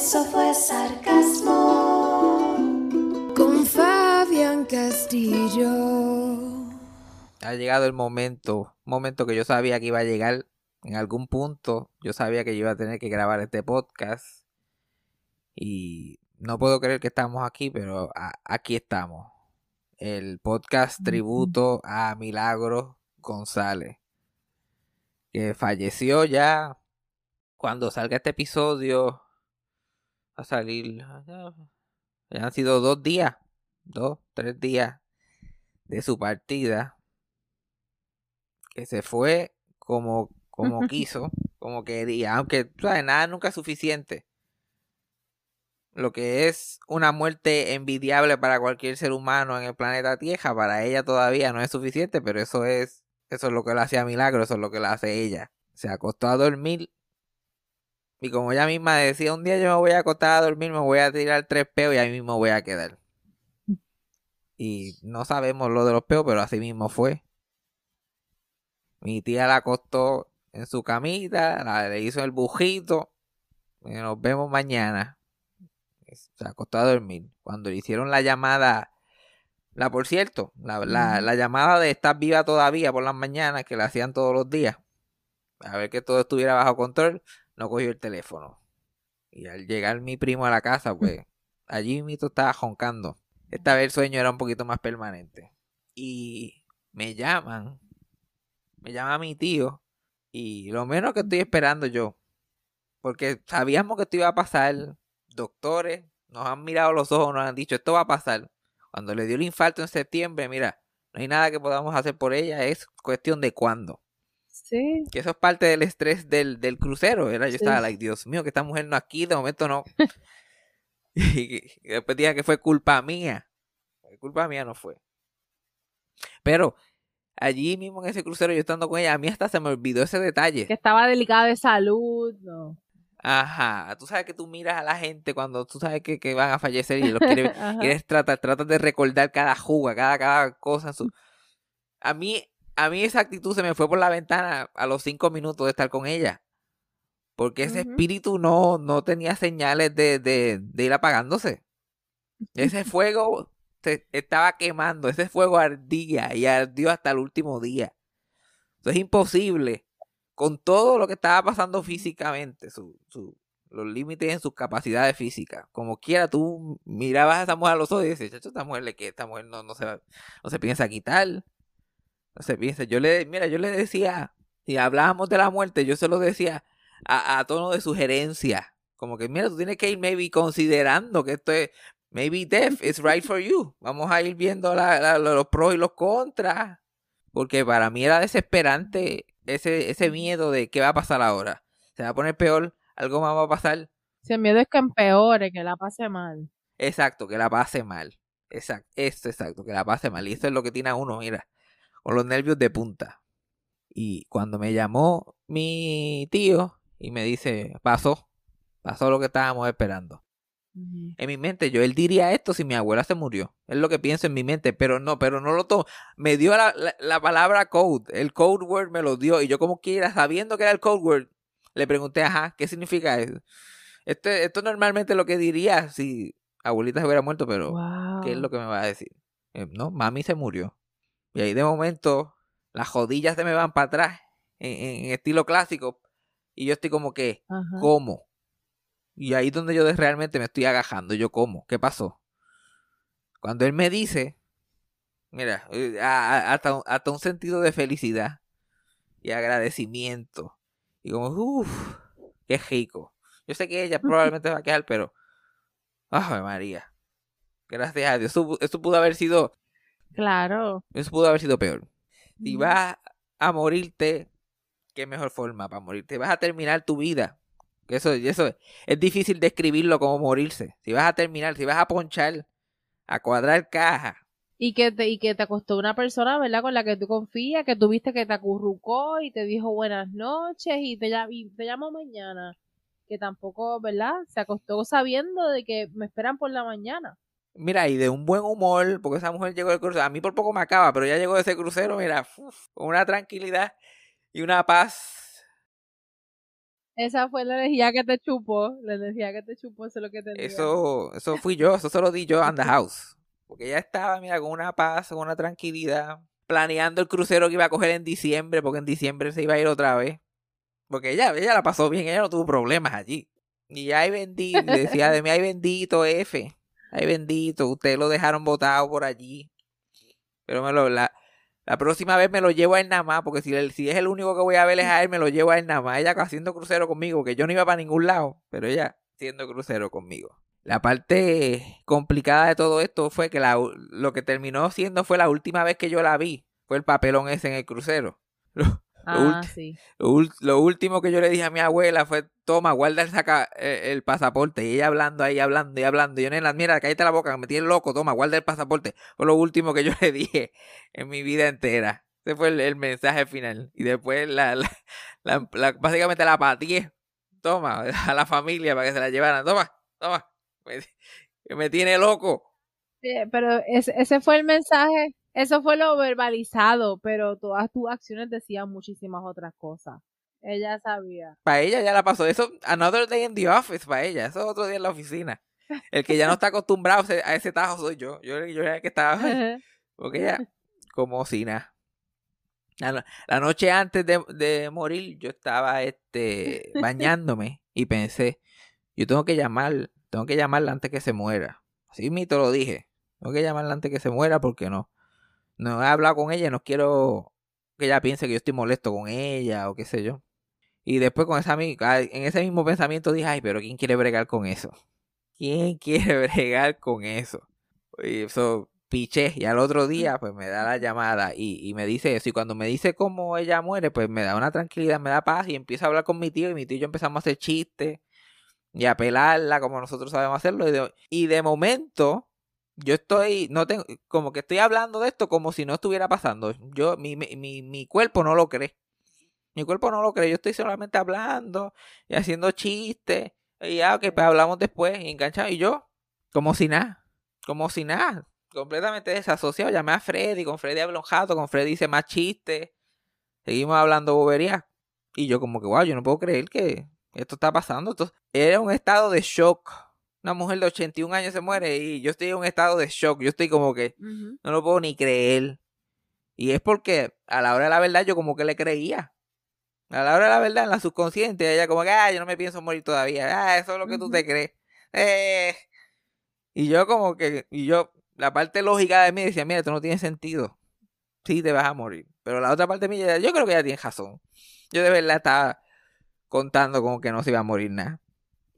Eso fue sarcasmo con Fabián Castillo. Ha llegado el momento, momento que yo sabía que iba a llegar en algún punto. Yo sabía que yo iba a tener que grabar este podcast. Y no puedo creer que estamos aquí, pero aquí estamos. El podcast tributo a Milagros González, que falleció ya cuando salga este episodio. A salir. Ya han sido dos días, dos, tres días de su partida. Que se fue como, como quiso, como quería. Aunque, ¿sabes? Nada nunca es suficiente lo que es una muerte envidiable para cualquier ser humano en el planeta Tierra, para ella todavía no es suficiente, pero eso es, eso es lo que le hacía milagro, eso es lo que le hace ella. Se acostó a dormir y como ella misma decía, un día yo me voy a acostar a dormir, me voy a tirar tres peos y ahí mismo voy a quedar. Y no sabemos lo de los peos, pero así mismo fue. Mi tía la acostó en su camita, la, le hizo el bujito. Y nos vemos mañana se acostó a dormir. Cuando le hicieron la llamada, la por cierto, la, la, llamada de estar viva todavía por las mañanas, que la hacían todos los días, a ver que todo estuviera bajo control, no cogió el teléfono. Y al llegar mi primo a la casa, pues allí mito estaba joncando. Esta vez el sueño era un poquito más permanente. Y me llaman, me llama mi tío, y lo menos que estoy esperando yo, porque sabíamos que esto iba a pasar, doctores nos han mirado los ojos, nos han dicho, esto va a pasar. Cuando le dio el infarto en septiembre, mira, no hay nada que podamos hacer por ella, es cuestión de cuándo. Sí. Que eso es parte del estrés del, del crucero, Yo estaba like, Dios mío, que esta mujer no aquí, de momento no. y después dije que fue culpa mía. Culpa mía no fue. Pero allí mismo en ese crucero, yo estando con ella, a mí hasta se me olvidó ese detalle. Que estaba delicada de salud, no. Ajá, tú sabes que tú miras a la gente cuando tú sabes que, que van a fallecer y los quieres, quieres tratar, tratas de recordar cada juga, cada, cada cosa. Su... A mí, a mí esa actitud se me fue por la ventana a los cinco minutos de estar con ella. Porque ese espíritu no, no tenía señales de, de, de ir apagándose. Ese fuego se estaba quemando, ese fuego ardía y ardió hasta el último día. Eso es imposible con todo lo que estaba pasando físicamente, su, su, los límites en sus capacidades físicas. Como quiera, tú mirabas a esa mujer a los ojos y dices, esta mujer le que esta mujer no, no, se, no se piensa quitar. No se piensa. Yo le, mira, yo le decía, si hablábamos de la muerte, yo se lo decía a, a tono de sugerencia. Como que, mira, tú tienes que ir maybe considerando que esto es, maybe death is right for you. Vamos a ir viendo los pros y los contras. Porque para mí era desesperante ese, ese miedo de qué va a pasar ahora. Se va a poner peor, algo más va a pasar. Si el miedo es que empeore, que la pase mal. Exacto, que la pase mal. Exacto, esto exacto, que la pase mal. Y eso es lo que tiene a uno, mira, con los nervios de punta. Y cuando me llamó mi tío y me dice, pasó, pasó lo que estábamos esperando. En mi mente, yo, él diría esto si mi abuela se murió. Es lo que pienso en mi mente, pero no, pero no lo tomo. Me dio la, la, palabra code, el code word me lo dio, y yo como quiera, sabiendo que era el code word, le pregunté, ajá, ¿qué significa eso? Esto, esto normalmente lo que diría si abuelita se hubiera muerto, pero ¿qué es lo que me va a decir? Eh, no, mami se murió. Y ahí de momento, las jodillas se me van para atrás, en, en estilo clásico, y yo estoy como que, ¿cómo? Y ahí es donde yo realmente me estoy agajando. Yo como, ¿qué pasó? Cuando él me dice, mira, eh, hasta, hasta un sentido de felicidad y agradecimiento. Y como, uff, qué rico. Yo sé que ella probablemente va a quedar, pero, ¡ay, María! Gracias a Dios. Eso, pudo haber sido. Claro. Eso pudo haber sido peor. Si vas a morirte, qué mejor forma para morirte. Vas a terminar tu vida Eso, eso es difícil describirlo como morirse. Si vas a terminar, si vas a ponchar, a cuadrar caja. Y que te, y que te acostó una persona, ¿verdad? Con la que tú confías, que tuviste que te acurrucó y te dijo buenas noches y te, y te llamo mañana. Que tampoco, ¿verdad? Se acostó sabiendo de que me esperan por la mañana. Mira, y de un buen humor, porque esa mujer llegó del crucero. A mí por poco me acaba, pero ya llegó de ese crucero, mira, con una tranquilidad y una paz esa fue la energía que te chupó, la energía que te chupó, eso es lo que te Eso, eso fui yo, eso se lo di yo a the house. Porque ella estaba, mira, con una paz, con una tranquilidad, planeando el crucero que iba a coger en diciembre, porque en diciembre se iba a ir otra vez. Porque ella, ella la pasó bien, ella no tuvo problemas allí. Y hay bendito, decía de mí, hay bendito F, ay bendito, ustedes lo dejaron botado por allí. Pero me lo, la, la próxima vez me lo llevo a él nada más, porque si, si es el único que voy a ver a él, me lo llevo a él nada más. Ella haciendo crucero conmigo, que yo no iba para ningún lado, pero ella haciendo crucero conmigo. La parte complicada de todo esto fue que la, lo que terminó siendo fue la última vez que yo la vi, fue el papelón ese en el crucero. Ah, sí. lo, último que yo le dije a mi abuela fue, toma, guarda el, saca, eh, el pasaporte. Y ella hablando ahí, hablando y hablando. Y yo, nena, mira, cállate la boca, me tiene loco, toma, guarda el pasaporte. Fue lo último que yo le dije en mi vida entera. Ese fue el, mensaje final. Y después, la, la, básicamente la pateé. Toma, a la familia para que se la llevaran. Toma, toma. Me, me tiene loco. pero ese, ese fue el mensaje eso fue lo verbalizado, pero todas tus acciones decían muchísimas otras cosas. Ella sabía. Para ella ya la pasó. Eso, another day in the office para ella. Eso es otro día en la oficina. El que ya no está acostumbrado a ese tajo soy yo. Yo, yo era el que estaba. Porque ella, como si nada. La, noche antes de, de, morir, yo estaba este, bañándome y pensé, yo tengo que llamar, tengo que llamarla antes que se muera. Así mito lo dije. Tengo que llamarla antes que se muera porque no no he hablado con ella, no quiero que ella piense que yo estoy molesto con ella o qué sé yo. Y después con esa en ese mismo pensamiento dije, ay, pero ¿quién quiere bregar con eso? ¿Quién quiere bregar con eso? Y eso piché y al otro día pues me da la llamada y, me dice eso y cuando me dice cómo ella muere pues me da una tranquilidad, me da paz y empiezo a hablar con mi tío y mi tío y yo empezamos a hacer chistes y a pelarla como nosotros sabemos hacerlo y de momento yo estoy, no tengo, como que estoy hablando de esto como si no estuviera pasando. Yo, mi, mi, mi cuerpo no lo cree. Mi cuerpo no lo cree. Yo estoy solamente hablando y haciendo chistes. Y ya, ok, pues hablamos después y enganchado. Y yo, como si nada, como si nada, completamente desasociado. Llamé a Freddy, con Freddy habló un jato, con Freddy hice más chistes. Seguimos hablando boberías. Y yo como que, wow, yo no puedo creer que esto está pasando. Esto, era un estado de shock una mujer de 81 años se muere y yo estoy en un estado de shock. Yo estoy como que no lo puedo ni creer. Y es porque a la hora de la verdad yo como que le creía. A la hora de la verdad, en la subconsciente, ella como que, ah, yo no me pienso morir todavía. Ah, eso es lo que tú te crees. Eh. Y yo como que, y yo, la parte lógica de mí decía, mira, esto no tiene sentido. Sí, te vas a morir. Pero la otra parte de mí, yo creo que ella tiene razón. Yo de verdad estaba contando como que no se iba a morir nada.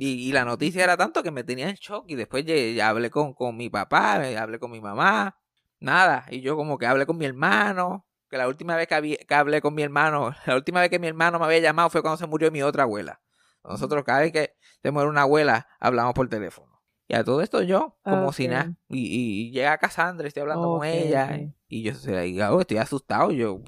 Y, la noticia era tanto que me tenía en shock. Y después ya, hablé con, con mi papá, hablé con mi mamá. Nada. Y yo como que hablé con mi hermano. Que la última vez que, hablé con mi hermano, la última vez que mi hermano me había llamado fue cuando se murió mi otra abuela. Nosotros cada vez que se muere una abuela, hablamos por teléfono. Y a todo esto yo, como si nada. Y, y, llega Cassandra, estoy hablando con ella. Y yo se la digo, oh, estoy asustado. Yo,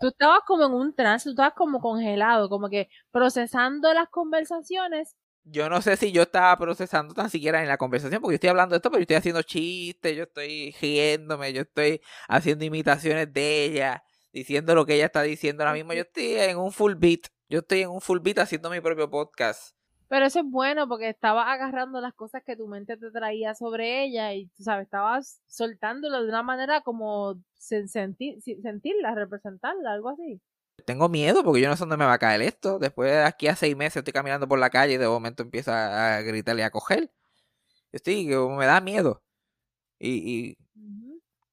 tú estabas como en un trance, tú estabas como congelado, como que procesando las conversaciones yo no sé si yo estaba procesando tan siquiera en la conversación, porque yo estoy hablando de esto, pero yo estoy haciendo chistes, yo estoy riéndome, yo estoy haciendo imitaciones de ella, diciendo lo que ella está diciendo ahora mismo. Yo estoy en un full beat, yo estoy en un full beat haciendo mi propio podcast. Pero eso es bueno porque estabas agarrando las cosas que tu mente te traía sobre ella y, tú sabes, estabas soltándolo de una manera como sentir, sentirla, representarla, algo así tengo miedo porque yo no sé dónde me va a caer esto. Después de aquí a seis meses estoy caminando por la calle y de momento empieza a gritarle y a coger. Estoy, me da miedo. Y,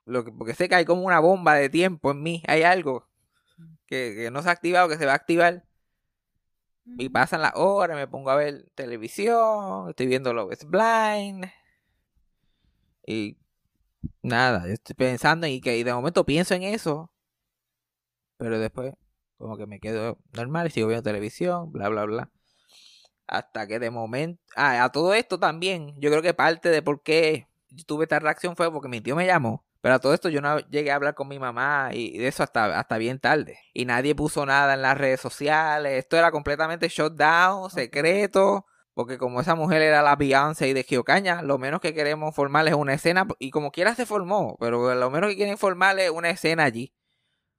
lo que, porque sé que hay como una bomba de tiempo en mí. Hay algo que, no se ha activado, que se va a activar. Y pasan las horas, me pongo a ver televisión, estoy viendo lo es Blind. Y nada, estoy pensando y que y de momento pienso en eso. Pero después como que me quedo normal sigo viendo televisión, bla, bla, bla. Hasta que de momento... Ah, a todo esto también, yo creo que parte de por qué tuve esta reacción fue porque mi tío me llamó. Pero a todo esto yo no llegué a hablar con mi mamá y de eso hasta, hasta bien tarde. Y nadie puso nada en las redes sociales. Esto era completamente shutdown, secreto. Porque como esa mujer era la Beyoncé y de Giocaña, lo menos que queremos formar es una escena. Y como quiera se formó, pero lo menos que quieren formar es una escena allí.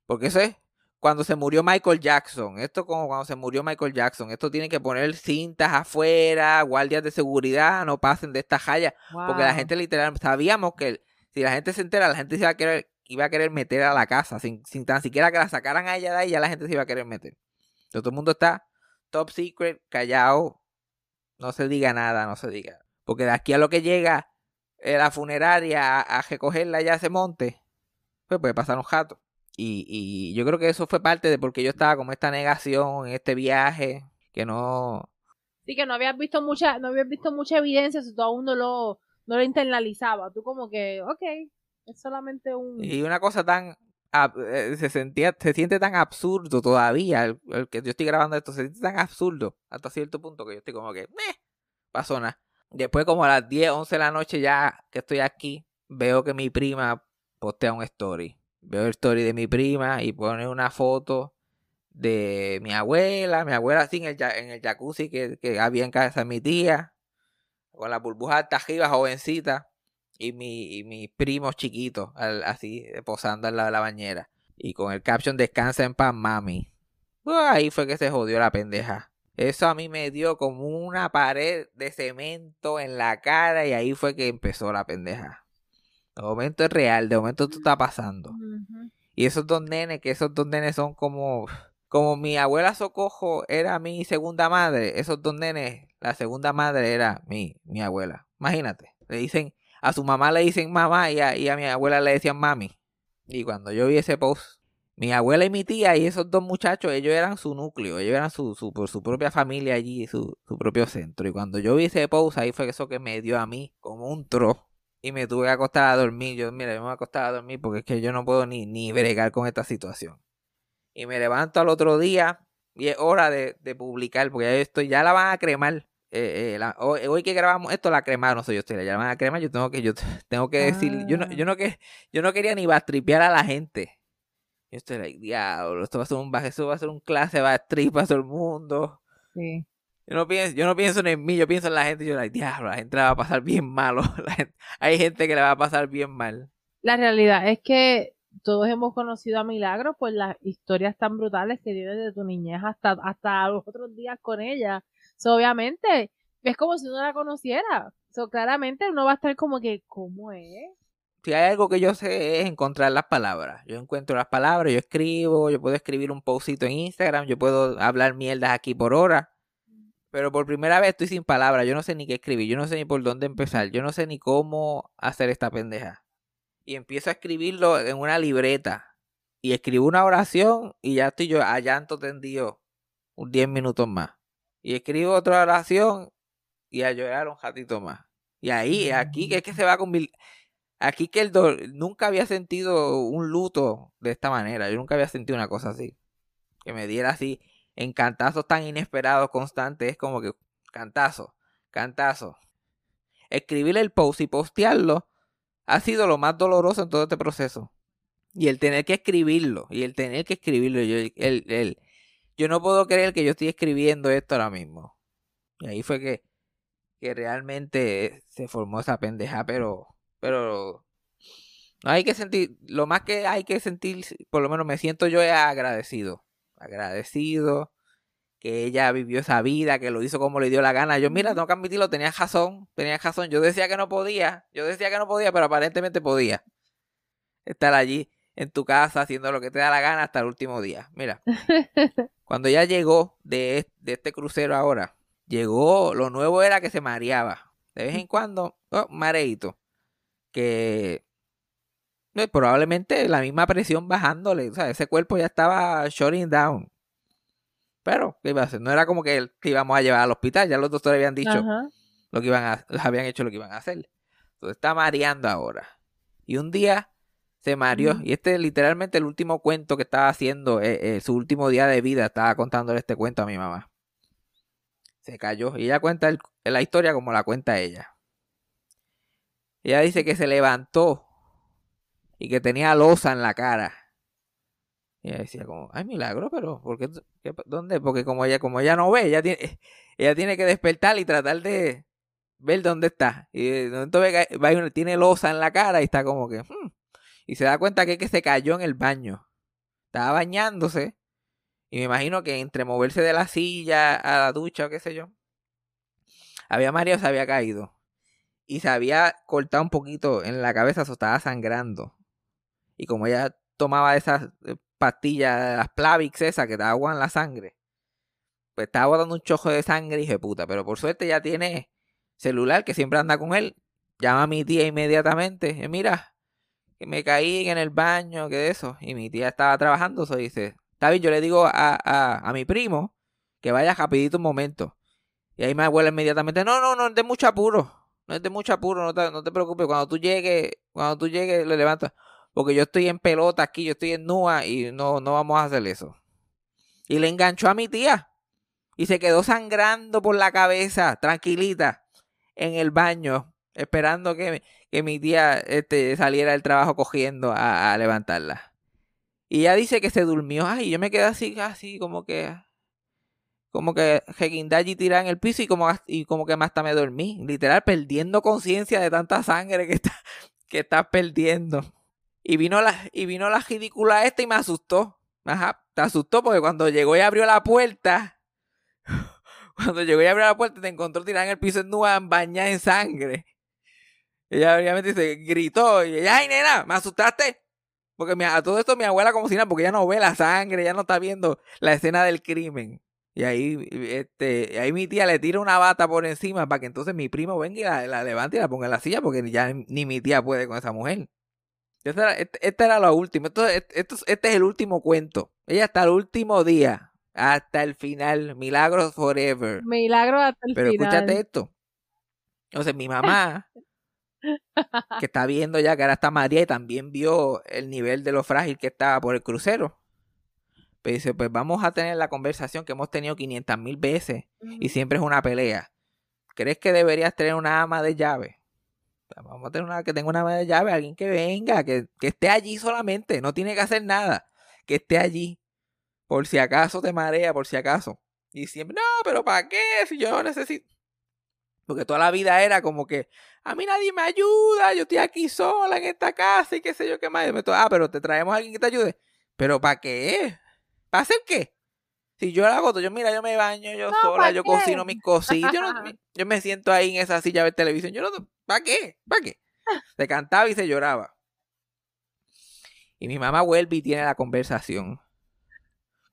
Porque eso es cuando se murió Michael Jackson. Esto como cuando se murió Michael Jackson. Esto tiene que poner cintas afuera, guardias de seguridad, no pasen de esta jaya. Porque la gente literal, sabíamos que si la gente se entera, la gente se iba a querer, iba a querer meter a la casa. Sin, sin tan siquiera que la sacaran a ella de ahí, ya la gente se iba a querer meter. todo el mundo está top secret, callado. No se diga nada, no se diga. Porque de aquí a lo que llega eh, la funeraria a, recogerla ya se monte, pues puede pasar un jato. Y, y yo creo que eso fue parte de porque yo estaba como esta negación en este viaje, que no... Sí, que no habías visto mucha, no habías visto mucha evidencia, si todo uno lo, no lo internalizaba. Tú como que, ok, es solamente un... Y una cosa tan... Eh, se sentía, se siente tan absurdo todavía, el, que yo estoy grabando esto, se siente tan absurdo hasta cierto punto que yo estoy como que, meh, pasó nada. Después como a las 10, 11 de la noche ya que estoy aquí, veo que mi prima postea un story veo el story de mi prima y pone una foto de mi abuela, mi abuela así en el, jacuzzi que, que, había en casa de mi tía, con la burbuja alta arriba, jovencita, y, mi, y mis primos chiquitos, así posando al lado de la bañera. Y con el caption descansa en paz, mami. ahí fue que se jodió la pendeja. Eso a mí me dio como una pared de cemento en la cara y ahí fue que empezó la pendeja. De momento es real, de momento esto está pasando. Y esos dos nenes, que esos dos nenes son como, como mi abuela Socojo era mi segunda madre, esos dos nenes, la segunda madre era mi, mi abuela. Imagínate, le dicen, a su mamá le dicen mamá y a, y a mi abuela le decían mami. Y cuando yo vi ese post, mi abuela y mi tía y esos dos muchachos, ellos eran su núcleo, ellos eran su, su, su propia familia allí, su, su propio centro. Y cuando yo vi ese post, ahí fue eso que me dio a mí como un tro y me tuve que acostar a dormir. Yo, mira, yo me voy a acostar a dormir porque es que yo no puedo ni, ni bregar con esta situación. Y me levanto al otro día y es hora de, publicar porque ya ya la van a cremar. Eh, eh, hoy, que grabamos esto la cremaron, no soy yo estoy, la van a cremar, yo tengo que, yo tengo que decir, yo no, yo no que, yo no quería ni bastripear a la gente. Yo estoy like, diablo, esto va a ser un esto va a ser un clase bastrip para todo el mundo. Sí. Yo no, pienso, yo no pienso en mí, yo pienso en la gente. Yo, like, diablo, la gente la va a pasar bien malo. hay gente que le va a pasar bien mal. La realidad es que todos hemos conocido a Milagro por las historias tan brutales que vive de tu niñez hasta, hasta los otros días con ella. obviamente, es como si uno la conociera. So, claramente uno va a estar como que, ¿cómo es? Si hay algo que yo sé es encontrar las palabras. Yo encuentro las palabras, yo escribo, yo puedo escribir un postito en Instagram, yo puedo hablar mierdas aquí por hora pero por primera vez estoy sin palabras. Yo no sé ni qué escribir. Yo no sé ni por dónde empezar. Yo no sé ni cómo hacer esta pendeja. Y empiezo a escribirlo en una libreta. Y escribo una oración y ya estoy yo a llanto tendido un 10 minutos más. Y escribo otra oración y a llorar un ratito más. Y ahí, aquí que es que se va a convertir. Aquí que el dolor. Nunca había sentido un luto de esta manera. Yo nunca había sentido una cosa así. Que me diera así en cantazos tan inesperados, constantes, es como que cantazo, cantazo. Escribir el post y postearlo ha sido lo más doloroso en todo este proceso. Y el tener que escribirlo, y el tener que escribirlo, yo, el, yo no puedo creer que yo estoy escribiendo esto ahora mismo. Y ahí fue que, que realmente se formó esa pendeja, pero, pero no hay que sentir, lo más que hay que sentir, por lo menos me siento yo agradecido agradecido, que ella vivió esa vida, que lo hizo como le dio la gana. Yo, mira, tengo que admitirlo, tenía razón, tenía razón. Yo decía que no podía, yo decía que no podía, pero aparentemente podía estar allí en tu casa haciendo lo que te da la gana hasta el último día. Mira, cuando ella llegó de, de este crucero ahora, llegó, lo nuevo era que se mareaba. De vez en cuando, oh, mareito. Que probablemente la misma presión bajándole. O sea, ese cuerpo ya estaba shutting down. Pero, ¿qué iba a hacer? No era como que, íbamos a llevar al hospital. Ya los doctores habían dicho lo que iban a, habían hecho lo que iban a hacer. Entonces está mareando ahora. Y un día se mareó. Y este es literalmente el último cuento que estaba haciendo. Eh, eh, su último día de vida. Estaba contándole este cuento a mi mamá. Se cayó. Y ella cuenta la historia como la cuenta ella. Ella dice que se levantó y que tenía losa en la cara. Y ella decía como, ay, milagro, pero ¿por qué, ¿dónde? Porque como ella, como ella no ve, ella tiene, ella tiene que despertar y tratar de ver dónde está. Y entonces tiene losa en la cara y está como que, hmm". y se da cuenta que, que se cayó en el baño. Estaba bañándose y me imagino que entre moverse de la silla a la ducha o qué sé yo, había María se había caído. Y se había cortado un poquito en la cabeza, se estaba sangrando. Y como ella tomaba esas eh, pastillas, las Plavix esas que te aguan la sangre, pues estaba botando un chojo de sangre y dije, puta, pero por suerte ya tiene celular que siempre anda con él. Llama a mi tía inmediatamente. Y mira, que me caí en el baño, que de eso. Y mi tía estaba trabajando, se dice, Está bien, yo le digo a, mi primo que vaya rapidito un momento. Y ahí me abuela inmediatamente, no, no, no es de mucho apuro. No es de mucho apuro, no te, no te preocupes. Cuando tú llegues, cuando tú llegues, le levantas. Porque yo estoy en pelota aquí, yo estoy en nua y no, no vamos a hacer eso. Y le enganchó a mi tía. Y se quedó sangrando por la cabeza, tranquilita, en el baño, esperando que, que mi tía este, saliera del trabajo cogiendo a levantarla. Y ella dice que se durmió. Ay, yo me quedé así, así, como que. Como que Hegindaji tirada en el piso y como, y como que hasta me dormí. Literal, perdiendo conciencia de tanta sangre que, está, que estás perdiendo. Y vino la, y vino la ridícula esta y me asustó. Ajá, te asustó porque cuando llegó y abrió la puerta. Cuando llegó y abrió la puerta te encontró tirada en el piso en bañada en sangre. Ella obviamente se gritó y ella, ay nena, ¿me asustaste? Porque a todo esto mi abuela como si nada, porque ya no ve la sangre, ya no está viendo la escena del crimen. Y ahí, este, ahí mi tía le tira una bata por encima para que entonces mi primo venga y la, levante y la ponga en la silla, porque ya ni mi tía puede con esa mujer. Este era, este, era lo último. Esto, este, este es el último cuento. Ella hasta el último día. Hasta el final. Milagros forever. Milagros hasta el final. Pero escúchate esto. Entonces mi mamá que está viendo ya que ahora está María y también vio el nivel de lo frágil que estaba por el crucero. Pues dice, pues vamos a tener la conversación que hemos tenido 500 mil veces y siempre es una pelea. ¿Crees que deberías tener una ama de llave? Vamos a tener una que tenga una llave, alguien que venga, que, que esté allí solamente, no tiene que hacer nada, que esté allí, por si acaso te marea, por si acaso. Y siempre, no, pero ¿para qué? Si yo necesito... Porque toda la vida era como que, a mí nadie me ayuda, yo estoy aquí sola en esta casa y qué sé yo qué más. ah, pero te traemos a alguien que te ayude. ¿Pero para qué? ¿Para hacer qué? Si yo la hago, yo mira, yo me baño yo sola, yo cocino mis cositas, yo, me siento ahí en esa silla ver televisión. Yo no, ¿para qué? ¿Para qué? Se cantaba y se lloraba. Y mi mamá vuelve y tiene la conversación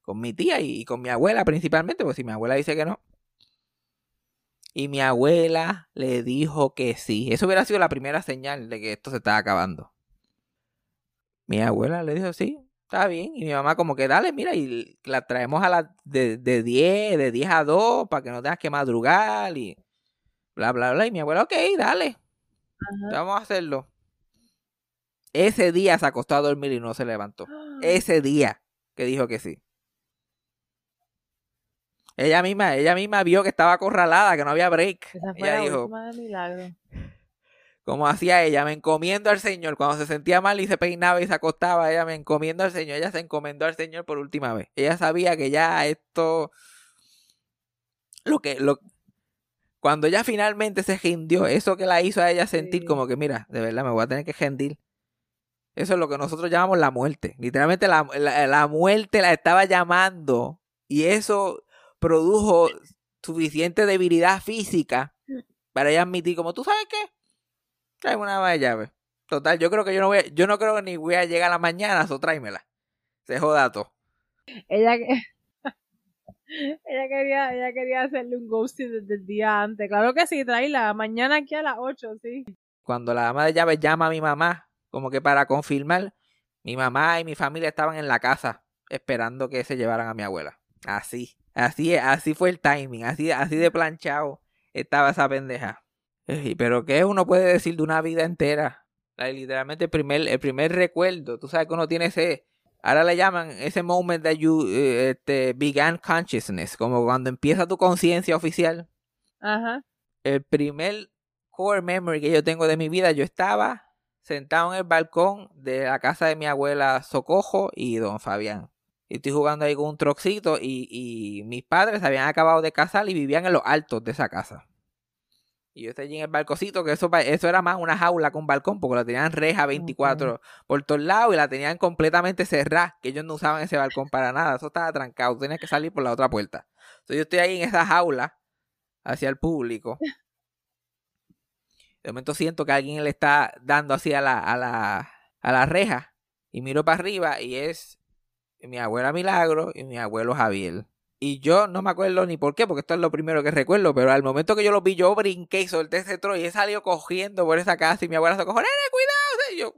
con mi tía y con mi abuela principalmente, porque si mi abuela dice que no, y mi abuela le dijo que sí. Eso hubiera sido la primera señal de que esto se estaba acabando. Mi abuela le dijo sí, está bien. Y mi mamá como que dale, mira, y la traemos a la de, de 10, de 10 a 2, para que no tengas que madrugar y bla, bla, bla. Y mi abuela, ok, dale. Vamos a hacerlo. Ese día se acostó a dormir y no se levantó. Ese día que dijo que sí. Ella misma, ella misma vio que estaba acorralada, que no había break. ella dijo, como hacía ella, me encomiendo al Señor. Cuando se sentía mal y se peinaba y se acostaba, ella me encomiendo al Señor. Ella se encomendó al Señor por última vez. Ella sabía que ya esto, lo que, lo, cuando ella finalmente se rindió, eso que la hizo a ella sentir como que, mira, de verdad me voy a tener que rendir. Eso es lo que nosotros llamamos la muerte. Literalmente la, la muerte la estaba llamando. Y eso produjo suficiente debilidad física para ella admitir como, ¿tú sabes qué? Trae una de llave. Total, yo creo que yo no voy a, yo no creo que ni voy a llegar a la mañana, so tráemela. Se joda todo. Ella ella quería, ella quería hacerle un ghosting desde el día antes. Claro que sí, tráela. Mañana aquí a las 8, sí. Cuando la dama de llave llama a mi mamá, como que para confirmar, mi mamá y mi familia estaban en la casa esperando que se llevaran a mi abuela. Así. Así, así fue el timing, así, así de planchado estaba esa pendeja. Pero ¿qué uno puede decir de una vida entera? Literalmente el primer, el primer recuerdo, tú sabes que uno tiene ese, Ahora le llaman ese moment that you eh, este, began consciousness, como cuando empieza tu conciencia oficial. Ajá. El primer core memory que yo tengo de mi vida, yo estaba sentado en el balcón de la casa de mi abuela Socojo y don Fabián. Y estoy jugando ahí con un trocito y, y mis padres habían acabado de casar y vivían en los altos de esa casa. Y yo estoy allí en el balcocito, que eso, eso era más una jaula un balcón, porque la tenían reja 24 por todos lados y la tenían completamente cerrada, que ellos no usaban ese balcón para nada, eso estaba trancado, tenías que salir por la otra puerta. Entonces yo estoy ahí en esa jaula, hacia el público. De momento siento que alguien le está dando así a la, a la, a la reja y miro para arriba y es mi abuela Milagro y mi abuelo Javier. Y yo no me acuerdo ni por qué, porque esto es lo primero que recuerdo, pero al momento que yo lo vi, yo brinqué y solté ese tro y he salido cogiendo por esa casa y mi abuela se nene, cuidado. Y yo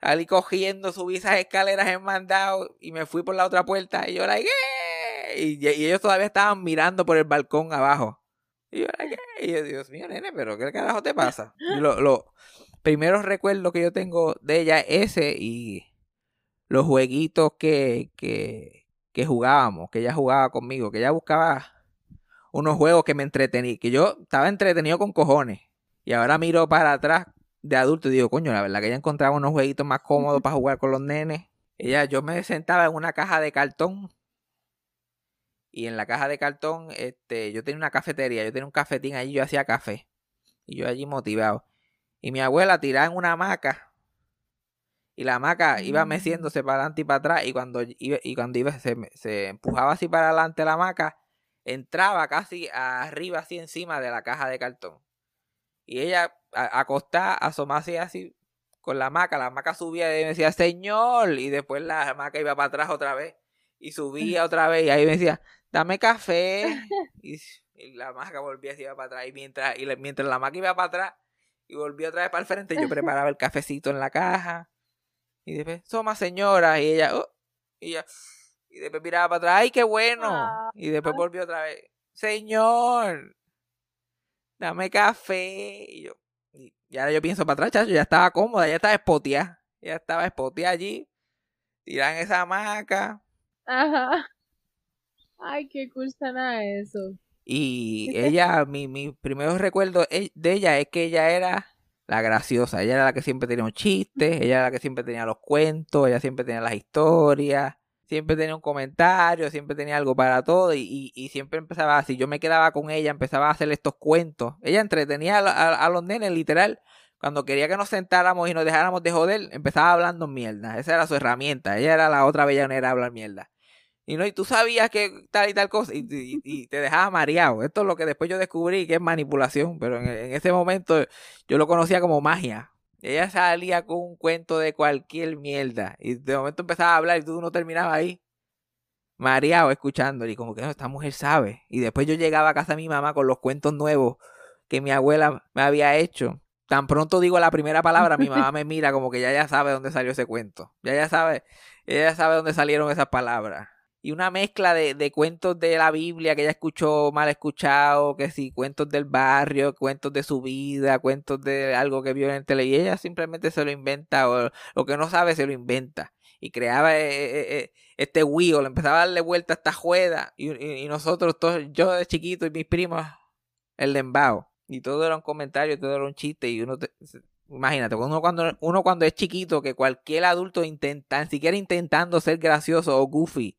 salí cogiendo, subí esas escaleras en mandado y me fui por la otra puerta y yo, like, y, y ellos todavía estaban mirando por el balcón abajo. Y yo, like, y yo, Dios mío, nene, pero ¿qué carajo te pasa? Y lo, primeros recuerdos que yo tengo de ella ese y los jueguitos que, que, que jugábamos, que ella jugaba conmigo, que ella buscaba unos juegos que me entretenía, que yo estaba entretenido con cojones. Y ahora miro para atrás de adulto y digo, coño, la verdad que ella encontraba unos jueguitos más cómodos para jugar con los nenes. Ella, yo me sentaba en una caja de cartón. Y en la caja de cartón, este, yo tenía una cafetería, yo tenía un cafetín allí, yo hacía café. Y yo allí motivado. Y mi abuela tiraba en una hamaca y la hamaca iba meciéndose para adelante y para atrás y cuando iba, y cuando iba se, se empujaba así para adelante la hamaca, entraba casi arriba así encima de la caja de cartón. Y ella acostada, asomase así con la hamaca, la hamaca subía y me decía, señor, y después la hamaca iba para atrás otra vez y subía otra vez y ahí me decía, dame café. Y, la hamaca volvía así iba para atrás y mientras, y mientras la hamaca iba para atrás y volvía otra vez para el frente, yo preparaba el cafecito en la caja y después, soma señora. Y ella, oh", y ella, y después miraba para atrás, ¡ay, qué bueno! Ah. Y después volvió otra vez, señor, dame café. Y yo, y ahora yo pienso para atrás, chacho, ya estaba cómoda, ya estaba espoteada. Ya estaba espoteada allí. Tiran esa hamaca. Ajá. Ay, qué cool suena eso. Y ella, mi, mi primer recuerdo e, de ella es que ella era la graciosa. Ella era la que siempre tenía un chiste, ella era la que siempre tenía los cuentos, ella siempre tenía las historias, siempre tenía un comentario, siempre tenía algo para todo y, y, siempre empezaba así. Yo me quedaba con ella, empezaba a hacer estos cuentos. Ella entretenía a, los nenes, literal. Cuando quería que nos sentáramos y nos dejáramos de joder, empezaba hablando mierda. Esa era su herramienta. Ella era la otra bellanera a hablar mierda. Y no, y tú sabías que tal y tal cosa, y, te dejaba mareado. Esto es lo que después yo descubrí que es manipulación, pero en, ese momento yo lo conocía como magia. Ella salía con un cuento de cualquier mierda, y de momento empezaba a hablar y tú no terminabas ahí, mareado, escuchando, y como que no, esta mujer sabe. Y después yo llegaba a casa de mi mamá con los cuentos nuevos que mi abuela me había hecho. Tan pronto digo la primera palabra, mi mamá me mira como que ya ya sabe dónde salió ese cuento. Ya ya sabe, ella ya sabe dónde salieron esas palabras y una mezcla de, de, cuentos de la Biblia que ella escuchó mal escuchado, que sí, cuentos del barrio, cuentos de su vida, cuentos de algo que vio en tele y ella simplemente se lo inventa o lo que no sabe se lo inventa y creaba eh, eh, eh, este wheel, empezaba a darle vuelta a esta juega y, nosotros todos, yo de chiquito y mis primos, el lembao y todo era un comentario, todo era un chiste y uno imagínate, uno cuando, uno cuando es chiquito, que cualquier adulto intenta, siquiera intentando ser gracioso o goofy,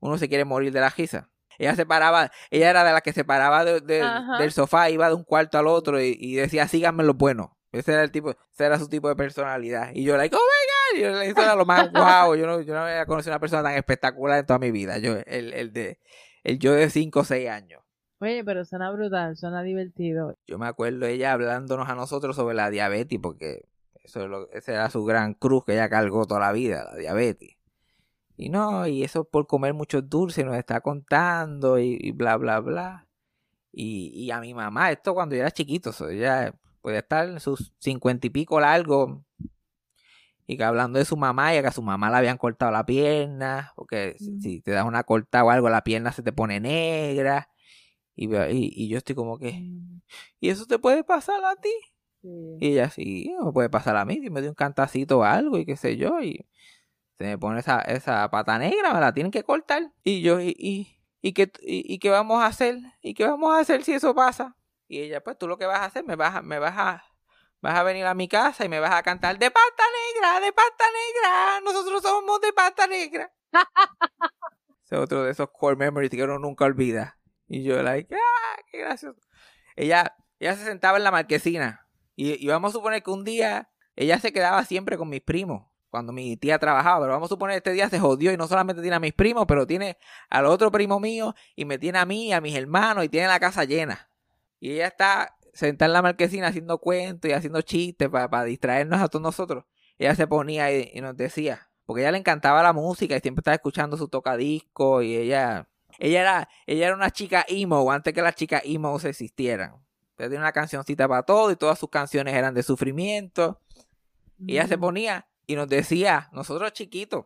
uno se quiere morir de la risa. Ella se paraba, ella era de la que se paraba del sofá, iba de un cuarto al otro y, decía, síganme lo bueno. Ese era el tipo, ese era su tipo de personalidad. Y yo, like, oh my god, yo, eso era lo más guau. Yo no, yo no había conocido una persona tan espectacular en toda mi vida. Yo, el, el de, el yo de 5 o 6 años. Oye, pero suena brutal, suena divertido. Yo me acuerdo ella hablándonos a nosotros sobre la diabetes, porque eso es lo, esa era su gran cruz que ella cargó toda la vida, la diabetes. Y no, y eso por comer muchos dulces nos está contando y, bla, bla, bla. Y, y, a mi mamá, esto cuando yo era chiquito, ella puede estar en sus cincuenta y pico largo. Y que hablando de su mamá, y que a su mamá le habían cortado la pierna, porque si, te das una corta o algo, la pierna se te pone negra. Y, y, yo estoy como que, mm. ¿y eso te puede pasar a ti? Y ella, sí, me puede pasar a mí, si me dio un cantacito o algo, y qué sé yo. Y se me pone esa, esa pata negra, me la tienen que cortar. Y yo, y, y, y, qué, y, qué vamos a hacer? ¿Y qué vamos a hacer si eso pasa? Y ella, pues tú lo que vas a hacer, me vas a, me vas a, vas a venir a mi casa y me vas a cantar de pata negra, de pata negra, nosotros somos de pata negra. Ese es otro de esos core memories que uno nunca olvida. Y yo, like, ah, qué gracioso. Ella, ella se sentaba en la marquesina. Y, y vamos a suponer que un día ella se quedaba siempre con mis primos cuando mi tía trabajaba, pero vamos a suponer que este día se jodió y no solamente tiene a mis primos, pero tiene al otro primo mío y me tiene a mí, a mis hermanos y tiene la casa llena. Y ella está sentada en la marquesina haciendo cuentos y haciendo chistes para, distraernos a todos nosotros. Ella se ponía y, nos decía, porque a ella le encantaba la música y siempre estaba escuchando su tocadisco y ella, ella era, ella era una chica emo antes que las chicas emo existieran. Ella tenía una cancioncita para todo y todas sus canciones eran de sufrimiento. Y ella se mm. ponía y nos decía, nosotros chiquitos,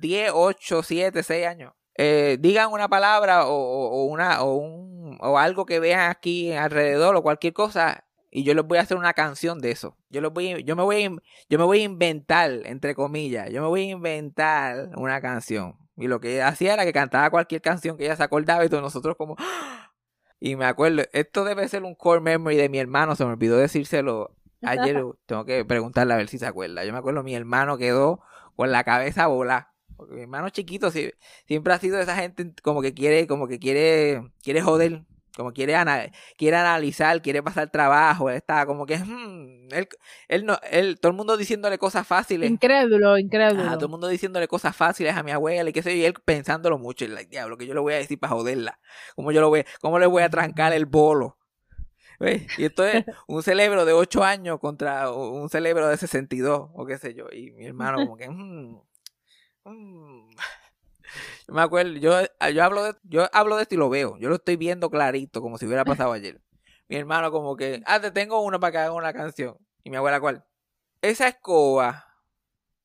10, 8, 7, 6 años, eh, digan una palabra o, una, o, un, o algo que vean aquí alrededor o cualquier cosa y yo les voy a hacer una canción de eso. Yo, los voy, yo, me voy, yo me voy a inventar, entre comillas, yo me voy a inventar una canción. Y lo que hacía era que cantaba cualquier canción que ella se acordaba y todos nosotros como... Y me acuerdo, esto debe ser un core memory de mi hermano, se me olvidó decírselo Ayer tengo que preguntarle a ver si se acuerda. Yo me acuerdo, mi hermano quedó con la cabeza volada. Porque mi hermano chiquito siempre ha sido esa gente como que quiere, como que quiere, quiere joder, como quiere, quiere analizar, quiere pasar trabajo. Está como que, hmm, él, él no, él, todo el mundo diciéndole cosas fáciles. Incrédulo, incrédulo. todo el mundo diciéndole cosas fáciles a mi abuela y qué sé yo, y él pensándolo mucho. Y like, diablo, que yo le voy a decir para joderla. ¿Cómo yo lo voy, cómo le voy a trancar el bolo? Y esto es un cerebro de 8 años contra un cerebro de 62 o qué sé yo. Y mi hermano como que... Mm, mm". Yo me acuerdo, yo, yo, hablo de, yo hablo de esto y lo veo. Yo lo estoy viendo clarito, como si hubiera pasado ayer. Mi hermano como que, ah, te tengo uno para que haga una canción. Y mi abuela, ¿cuál? Esa escoba.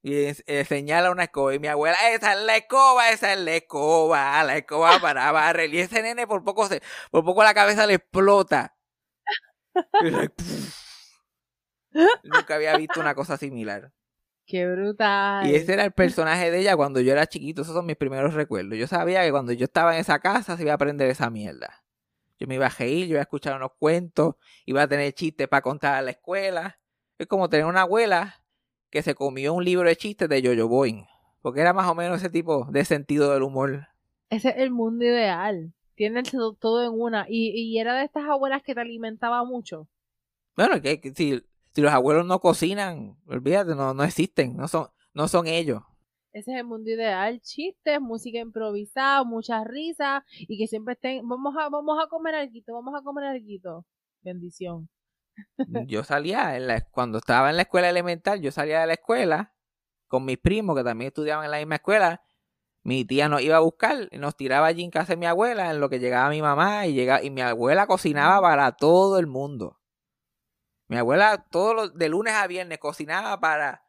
Y eh, señala una escoba. Y mi abuela, esa es la escoba, esa es la escoba, la escoba para barrer. Y ese nene por poco se, por poco la cabeza le explota. Nunca había visto una cosa similar. Qué brutal. Y ese era el personaje de ella cuando yo era chiquito. Esos son mis primeros recuerdos. Yo sabía que cuando yo estaba en esa casa se iba a aprender esa mierda. Yo me iba a reír, yo iba a escuchar unos cuentos, iba a tener chistes para contar a la escuela. Es como tener una abuela que se comió un libro de chistes de Jojo Boing. Porque era más o menos ese tipo de sentido del humor. Ese es el mundo ideal. Tienen todo en una. Y, y era de estas abuelas que te alimentaba mucho. Bueno, que, si, si los abuelos no cocinan, olvídate, no, no existen, no son, no son ellos. Ese es el mundo ideal, chistes, música improvisada, muchas risas y que siempre estén, vamos a, vamos a comer algo, vamos a comer algo. Bendición. Yo salía, en la, cuando estaba en la escuela elemental, yo salía de la escuela con mis primos que también estudiaban en la misma escuela mi tía nos iba a buscar nos tiraba allí en casa de mi abuela en lo que llegaba mi mamá y llegaba, y mi abuela cocinaba para todo el mundo. Mi abuela todos los de lunes a viernes cocinaba para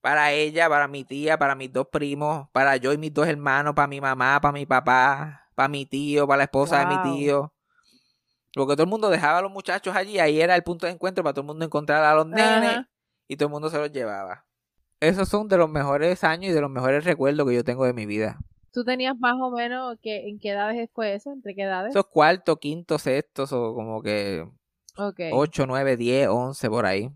para ella, para mi tía, para mis dos primos, para yo y mis dos hermanos, para mi mamá, para mi papá, para mi tío, para la esposa de mi tío. Porque todo el mundo dejaba a los muchachos allí, ahí era el punto de encuentro para todo el mundo encontrar a los nenes y todo el mundo se los llevaba esos son de los mejores años y de los mejores recuerdos que yo tengo de mi vida. ¿Tú tenías más o menos que, en qué edades fue eso? ¿Entre qué edades? Esos cuarto, quinto, sexto, o como que okay. 8, 9, 10, 11 por ahí.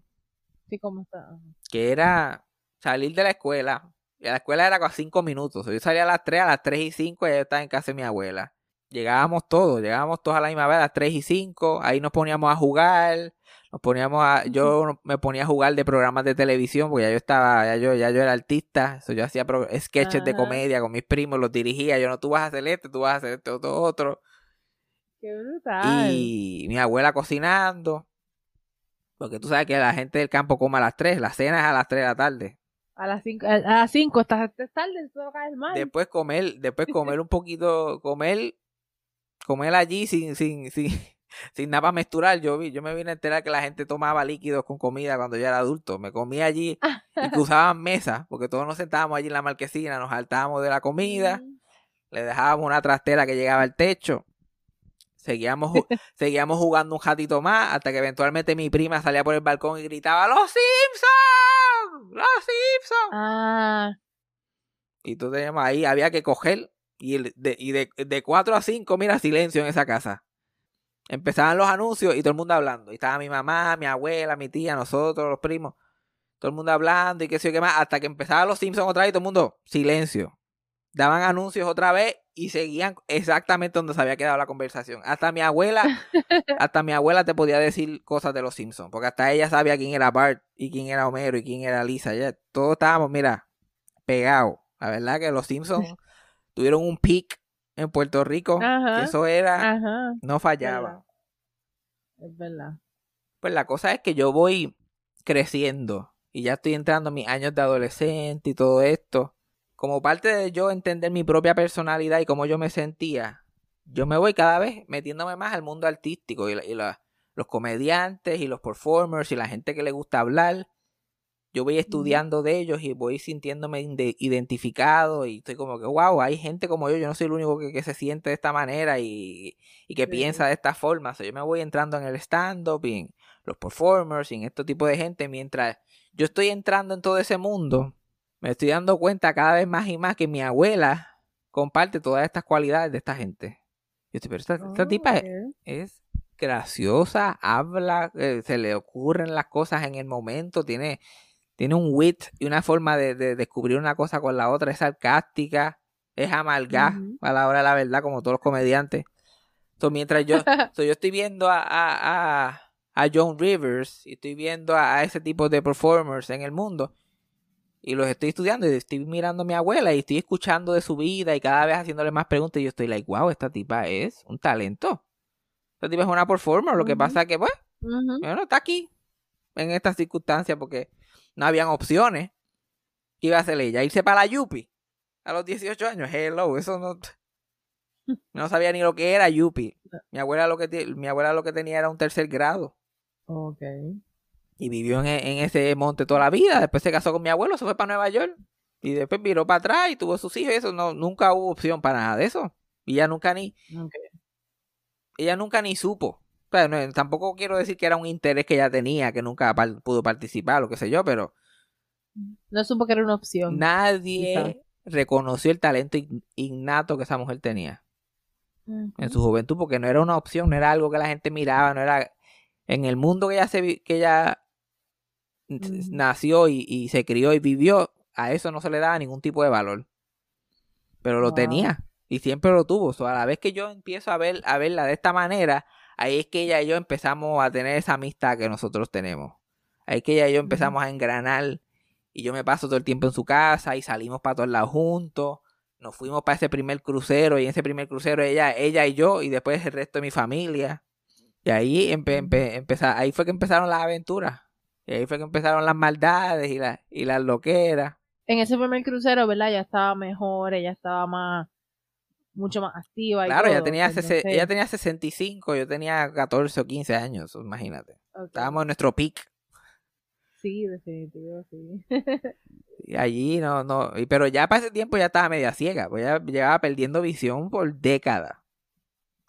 Sí, ¿cómo está? Que era salir de la escuela. Y la escuela era con 5 minutos. Yo salía a las 3, a las 3 y 5 y ya estaba en casa de mi abuela. Llegábamos todos, llegábamos todos a la misma vez a las 3 y 5. Ahí nos poníamos a jugar nos poníamos a, yo me ponía a jugar de programas de televisión, porque ya yo estaba, ya yo, ya yo era artista, yo hacía sketches de comedia con mis primos, los dirigía, yo no, tú vas a hacer este, tú vas a hacer este otro, otro. Qué brutal. Y mi abuela cocinando, porque tú sabes que la gente del campo come a las 3, la cena es a las 3 de la tarde. A las 5, a las 5, estás tarde, todo cae mal. Después comer, después comer un poquito, comer, comer allí sin, sin, sin, sin nada para mezclar, yo vi, yo me vine a enterar que la gente tomaba líquidos con comida cuando yo era adulto. Me comía allí y cruzaban mesas, porque todos nos sentábamos allí en la marquesina, nos saltábamos de la comida, le dejábamos una trastera que llegaba al techo. Seguíamos, seguíamos jugando un ratito más hasta que eventualmente mi prima salía por el balcón y gritaba ¡Los Simpsons! ¡Los Simpsons! Ah. Y tú teníamos ahí, había que coger. Y, de, y de, de 4 a 5, mira, silencio en esa casa. Empezaban los anuncios y todo el mundo hablando. Y estaba mi mamá, mi abuela, mi tía, nosotros, los primos. Todo el mundo hablando y qué sé yo qué más. Hasta que empezaban los Simpsons otra vez y todo el mundo, silencio. Daban anuncios otra vez y seguían exactamente donde se había quedado la conversación. Hasta mi abuela, hasta mi abuela te podía decir cosas de los Simpsons. Porque hasta ella sabía quién era Bart y quién era Homero y quién era Lisa. Ya, todos estábamos, mira, pegados. La verdad que los Simpsons tuvieron un peak en Puerto Rico. eso era, no fallaba. Es verdad. Pues la cosa es que yo voy creciendo y ya estoy entrando a mis años de adolescente y todo esto. Como parte de yo entender mi propia personalidad y cómo yo me sentía, yo me voy cada vez metiéndome más al mundo artístico y, los comediantes y los performers y la gente que le gusta hablar yo voy estudiando de ellos y voy sintiéndome identificado y estoy como que, wow, hay gente como yo, yo no soy el único que, se siente de esta manera y, que piensa de esta forma. O yo me voy entrando en el stand-up y en los performers y en este tipo de gente mientras yo estoy entrando en todo ese mundo. Me estoy dando cuenta cada vez más y más que mi abuela comparte todas estas cualidades de esta gente. Yo estoy, pero esta, tipa es, graciosa, habla, eh, se le ocurren las cosas en el momento, tiene tiene un wit y una forma de, descubrir una cosa con la otra, es sarcástica, es amarga a la hora de la verdad, como todos los comediantes. Entonces, mientras yo, yo estoy viendo a, a, a, John Rivers y estoy viendo a, ese tipo de performers en el mundo y los estoy estudiando y estoy mirando a mi abuela y estoy escuchando de su vida y cada vez haciéndole más preguntas y yo estoy like, wow, esta tipa es un talento. Esta tipa es una performer, lo que pasa es que, pues, bueno, está aquí en estas circunstancias porque no habían opciones. ¿Qué iba a hacer ella? Irse para la Yupi a los 18 años. Hello, eso no. No sabía ni lo que era Yupi. Mi abuela lo que, mi abuela lo que tenía era un tercer grado. Ok. Y vivió en, ese monte toda la vida. Después se casó con mi abuelo, se fue para Nueva York. Y después miró para atrás y tuvo sus hijos. Eso no, nunca hubo opción para nada de eso. Y ella nunca ni. Ella nunca ni supo tampoco quiero decir que era un interés que ella tenía, que nunca pudo participar, lo que sé yo, pero... No supo que era una opción. Nadie reconoció el talento innato que esa mujer tenía en su juventud, porque no era una opción, no era algo que la gente miraba, no era... En el mundo que ella, se, que ella nació y, se crió y vivió, a eso no se le daba ningún tipo de valor. Pero lo tenía y siempre lo tuvo. a la vez que yo empiezo a, ver, a verla de esta manera, ahí es que ella y yo empezamos a tener esa amistad que nosotros tenemos. Ahí es que ella y yo empezamos a engranar y yo me paso todo el tiempo en su casa y salimos para todos lados juntos. Nos fuimos para ese primer crucero y en ese primer crucero ella, ella y yo y después el resto de mi familia. Y ahí, ahí fue que empezaron las aventuras. Y ahí fue que empezaron las maldades y, la, y las loqueras. En ese primer crucero, ¿verdad? Ya estaba mejor, ella estaba más mucho más activa. claro, ella, tenía ella tenía 65, yo tenía 14 o 15 años, imagínate. Estábamos en nuestro peak. Sí, definitivo, sí. y allí no, no, pero ya para ese tiempo ya estaba media ciega, pues ya llevaba perdiendo visión por décadas.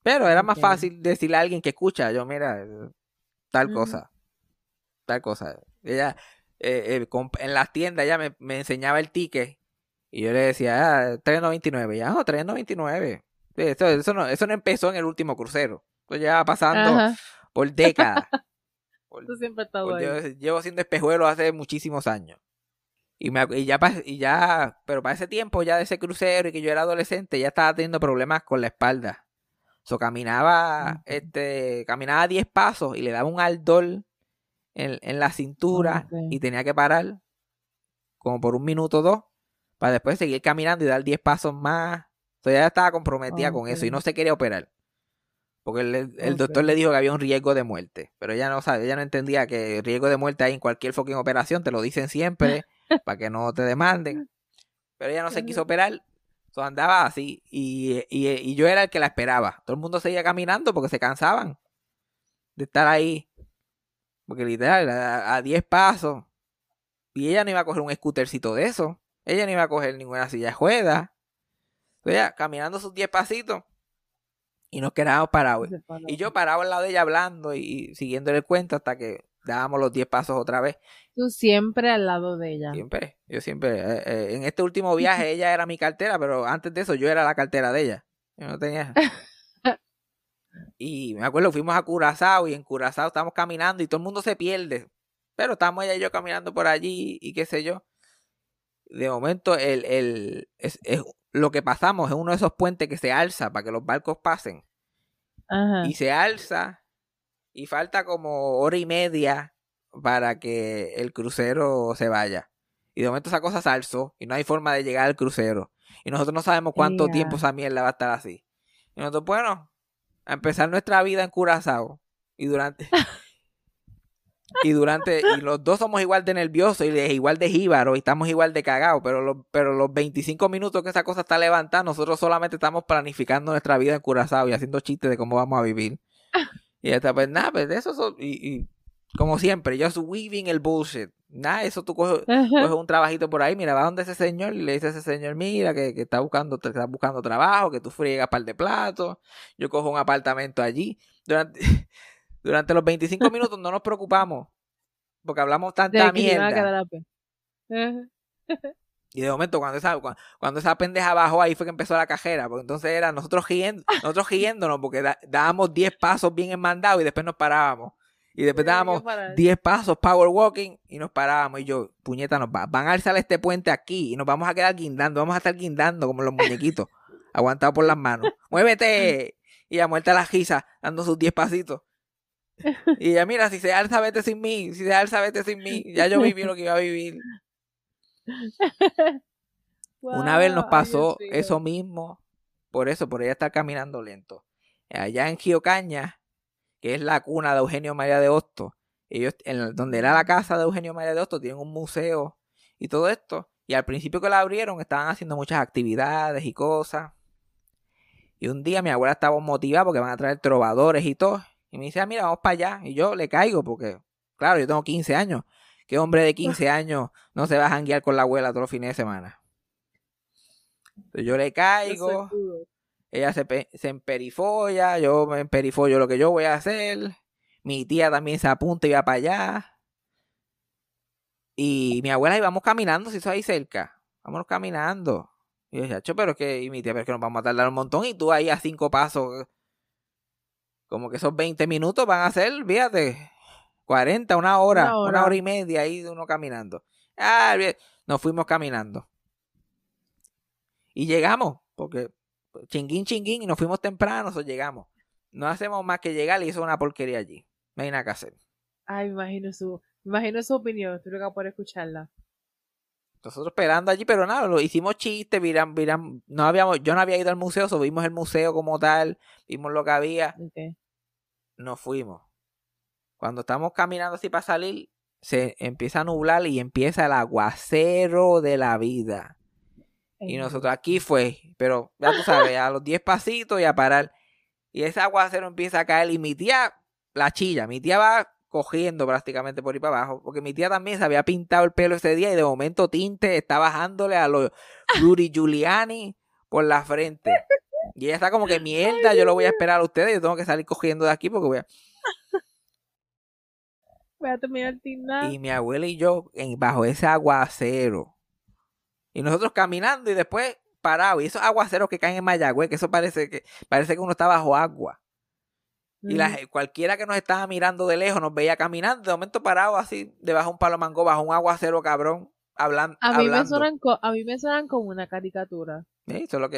Pero era más fácil decirle a alguien que escucha, yo mira, tal cosa, tal cosa. Ella, eh, eh, en las tiendas ella me, me enseñaba el ticket y yo le decía, ah, 3.99. Ya, no, 3.99. Eso, eso, no, eso no empezó en el último crucero. Eso ya pasando por décadas. eso siempre ha estado ahí. Yo, llevo haciendo espejuelos hace muchísimos años. Y, me, y, ya, y ya, pero para ese tiempo, ya de ese crucero y que yo era adolescente, ya estaba teniendo problemas con la espalda. So, caminaba, este, caminaba 10 pasos y le daba un ardor en, en la cintura y tenía que parar como por un minuto o dos para después seguir caminando y dar 10 pasos más. Entonces ella estaba comprometida con eso y no se quería operar. Porque el, doctor le dijo que había un riesgo de muerte. Pero ella no sabe, ella no entendía que el riesgo de muerte hay en cualquier fucking operación, te lo dicen siempre, para que no te demanden. Pero ella no se quiso operar. Entonces andaba así. Y, y, yo era el que la esperaba. Todo el mundo seguía caminando porque se cansaban de estar ahí. Porque literal, a 10 pasos. Y ella no iba a coger un scootercito de eso. Ella no iba a coger ninguna silla de juega. Ella caminando sus 10 pasitos y nos quedábamos parados. Y yo parado al lado de ella hablando y siguiéndole el cuento hasta que dábamos los 10 pasos otra vez. Tú siempre al lado de ella. Siempre, yo siempre. eh, eh, en este último viaje ella era mi cartera, pero antes de eso yo era la cartera de ella. Yo no tenía. Y me acuerdo, fuimos a Curazao y en Curazao estábamos caminando y todo el mundo se pierde. Pero estábamos ella y yo caminando por allí y qué sé yo. De momento, el, el, es, es- lo que pasamos es uno de esos puentes que se alza para que los barcos pasen. Ajá. Y se alza y falta como hora y media para que el crucero se vaya. Y de momento esa cosa se alzó y no hay forma de llegar al crucero. Y nosotros no sabemos cuánto tiempo esa mierda va a estar así. Y nosotros, bueno, a empezar nuestra vida en Curazao. Y durante... y durante... Y los dos somos igual de nerviosos y igual de jíbaros y estamos igual de cagados. Pero los, pero los 25 minutos que esa cosa está levantada, nosotros solamente estamos planificando nuestra vida en Curazao y haciendo chistes de cómo vamos a vivir. Y ya está, pues nada, pues de eso... son- y, y como siempre, just weaving el bullshit. Nada, eso tú coges, coges un trabajito por ahí, mira, va donde ese señor y le dice a ese señor, mira, que, que está buscando, que está buscando trabajo, que tú friegas par de platos, yo cojo un apartamento allí. Durante, durante los 25 minutos no nos preocupamos, porque hablamos tanta De mierda. Ajá. Y de momento, cuando esa, cuando, cuando esa pendeja bajó, ahí fue que empezó la cajera. Porque entonces era nosotros riendo, nosotros riéndonos, porque da- dábamos 10 pasos bien enmandados y después nos parábamos. Y después dábamos 10 pasos power walking y nos parábamos. Y yo, puñeta, nos va- van a alzar este puente aquí y nos vamos a quedar guindando. Vamos a estar guindando como los muñequitos, aguantados por las manos. ¡Muévete! Y a muerta la risa, dando sus 10 pasitos. Y ella, mira, si se alza, vete sin mí. Si se alza, vete sin mí. Ya yo viví lo que iba a vivir. Una vez nos ay, pasó eso mismo, por eso, por ella estar caminando lento. Allá en Giocaña, que es la cuna de Eugenio María de Hosto, ellos, en donde era la casa de Eugenio María de Hosto, tienen un museo y todo esto. Y al principio que la abrieron, estaban haciendo muchas actividades y cosas. Y un día mi abuela estaba motivada porque van a traer trovadores y todo. Y me dice, ah, mira, vamos para allá. Y yo le caigo porque, claro, yo tengo 15 años. ¿Qué hombre de 15 años no se va a janguear con la abuela todos los fines de semana? Entonces yo le caigo, ella se, se emperifolla, yo me emperifollo lo que yo voy a hacer. Mi tía también se apunta y va para allá. Y mi abuela íbamos caminando, si eso ahí cerca. Vámonos caminando. Y yo, chacho, pero es que, y mi tía, pero es que nos vamos a tardar un montón. Y tú ahí a cinco pasos. Como que esos 20 minutos van a ser, fíjate, 40, una hora, Una una hora. y media ahí de uno caminando. Ah, nos fuimos caminando. Y llegamos, porque chinguín, chinguín, y nos fuimos temprano, o llegamos. No hacemos más que llegar y hizo una porquería allí. No hay nada que hacer. Ay, me imagino su, me imagino su opinión. Estoy loca por escucharla. Nosotros esperando allí, pero nada, lo hicimos chistes, viran, viran, no habíamos, yo no había ido al museo, so vimos el museo como tal, vimos lo que había, Ok. Nos fuimos. Cuando estamos caminando así para salir, se empieza a nublar y empieza el aguacero de la vida. Y nosotros aquí fue, pero ya tú sabes, a los 10 pasitos y a parar. Y ese aguacero empieza a caer y mi tía la chilla, mi tía va cogiendo prácticamente por ahí para abajo, porque mi tía también se había pintado el pelo ese día y de momento tinte está bajándole a los Rudy Giuliani por la frente. Y ella está como que mierda, yo lo voy a esperar a ustedes, yo tengo que salir cogiendo de aquí porque voy a... Voy a terminar. Y mi abuela y yo en, bajo ese aguacero. Y nosotros caminando y después parados. Y esos aguaceros que caen en Mayagüez, que eso parece que parece que uno está bajo agua. Y la, Mm. cualquiera que nos estaba mirando de lejos nos veía caminando, de momento parado así, debajo de un palo mango, bajo un aguacero cabrón, hablan, a, mí me hablando. suenan a mí me suenan como una caricatura. Eso es lo que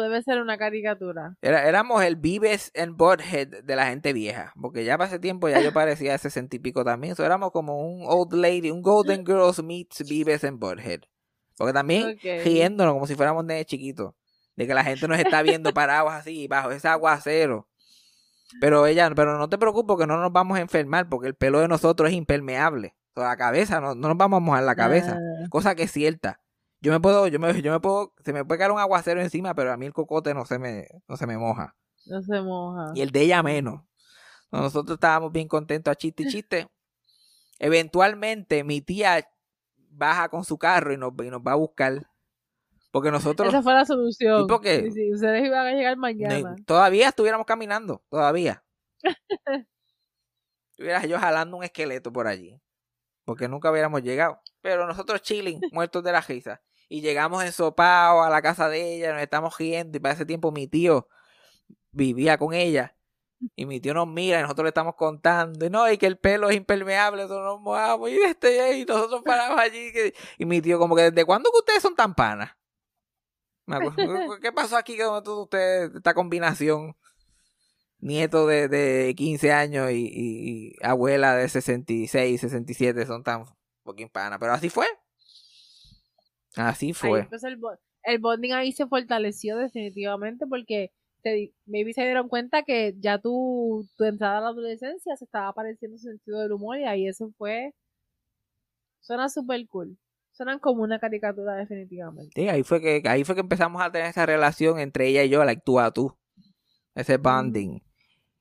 debe ser una caricatura. era, éramos el Vives and Butthead de la gente vieja, porque ya para ese tiempo ya yo parecía sesenta y pico también, so, éramos como un old lady, un Golden Girls meets Vives and Butthead. Porque también riéndonos como si fuéramos de chiquitos, de que la gente nos está viendo parados así, bajo ese aguacero. Pero ella, pero no te preocupes que no nos vamos a enfermar porque el pelo de nosotros es impermeable. O sea, la cabeza, no, no nos vamos a mojar la cabeza. Ah, Cosa que es cierta. Yo me puedo, yo me, yo me puedo, se me puede caer un aguacero encima, pero a mí el cocote no se me, no se me moja. no se moja. Y el de ella menos. Nosotros estábamos bien contentos a chiste y chiste. Eventualmente mi tía baja con su carro y nos, y nos va a buscar. Porque nosotros Esa fue la solución. ¿Y por qué? Sí, sí, ustedes iban a llegar no- mañana. todavía estuviéramos caminando, todavía. Estuviera yo jalando un esqueleto por allí. Porque nunca hubiéramos llegado. Pero nosotros chilling, muertos de la risa. Y llegamos ensopados a la casa de ella, nos estamos riendo. Y para ese tiempo mi tío vivía con ella. Y mi tío nos mira y nosotros le estamos contando. Y no, y que el pelo es impermeable, nosotros nos mojamos. Y, este, y nosotros paramos allí. y mi tío, como que, ¿desde cuándo que ustedes son tan panas? ¿Qué pasó aquí con ustedes, esta combinación? Nieto de, de 15 años y, abuela de 66, 67 son tan fucking panas. Pero así fue. Así fue. el, el bonding ahí se fortaleció definitivamente porque te, maybe se dieron cuenta que ya tu, tu entrada a la adolescencia se estaba apareciendo sentido del humor y ahí eso fue suena súper cool suenan como una caricatura definitivamente. Sí ahí fue que ahí fue que empezamos a tener esa relación entre ella y yo la actúa tú ese bonding.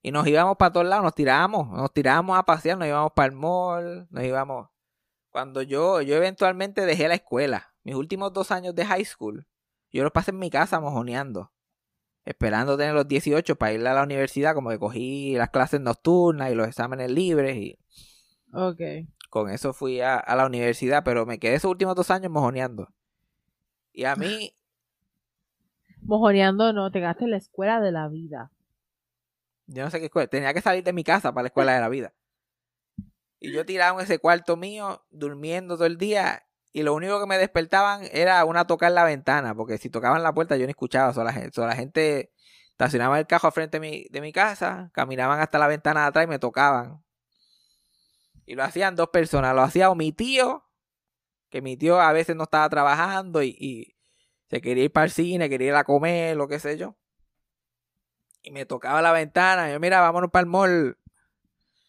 Y nos íbamos para todos lados nos tirábamos nos tirábamos a pasear nos íbamos para el mall nos íbamos cuando yo yo eventualmente dejé la escuela mis últimos dos años de high school yo los pasé en mi casa mojoneando esperando tener los 18 para ir a la universidad, como que cogí las clases nocturnas y los exámenes libres y... Ok. Con eso fui a, la universidad, pero me quedé esos últimos dos años mojoneando. Y a mí... mojoneando no, te gasté la escuela de la vida. Yo no sé qué escuela. Tenía que salir de mi casa para la escuela de la vida. Y yo tiraba en ese cuarto mío, durmiendo todo el día, y lo único que me despertaban era una tocar la ventana, porque si tocaban la puerta yo no escuchaba, solo la gente, la gente estacionaba el cajo al frente de mi, de mi casa, caminaban hasta la ventana de atrás y me tocaban. Y lo hacían dos personas, lo hacía o mi tío, que mi tío a veces no estaba trabajando y, se quería ir para el cine, quería ir a comer, lo que sé yo. Y me tocaba la ventana, y yo, mira, vámonos para el mall.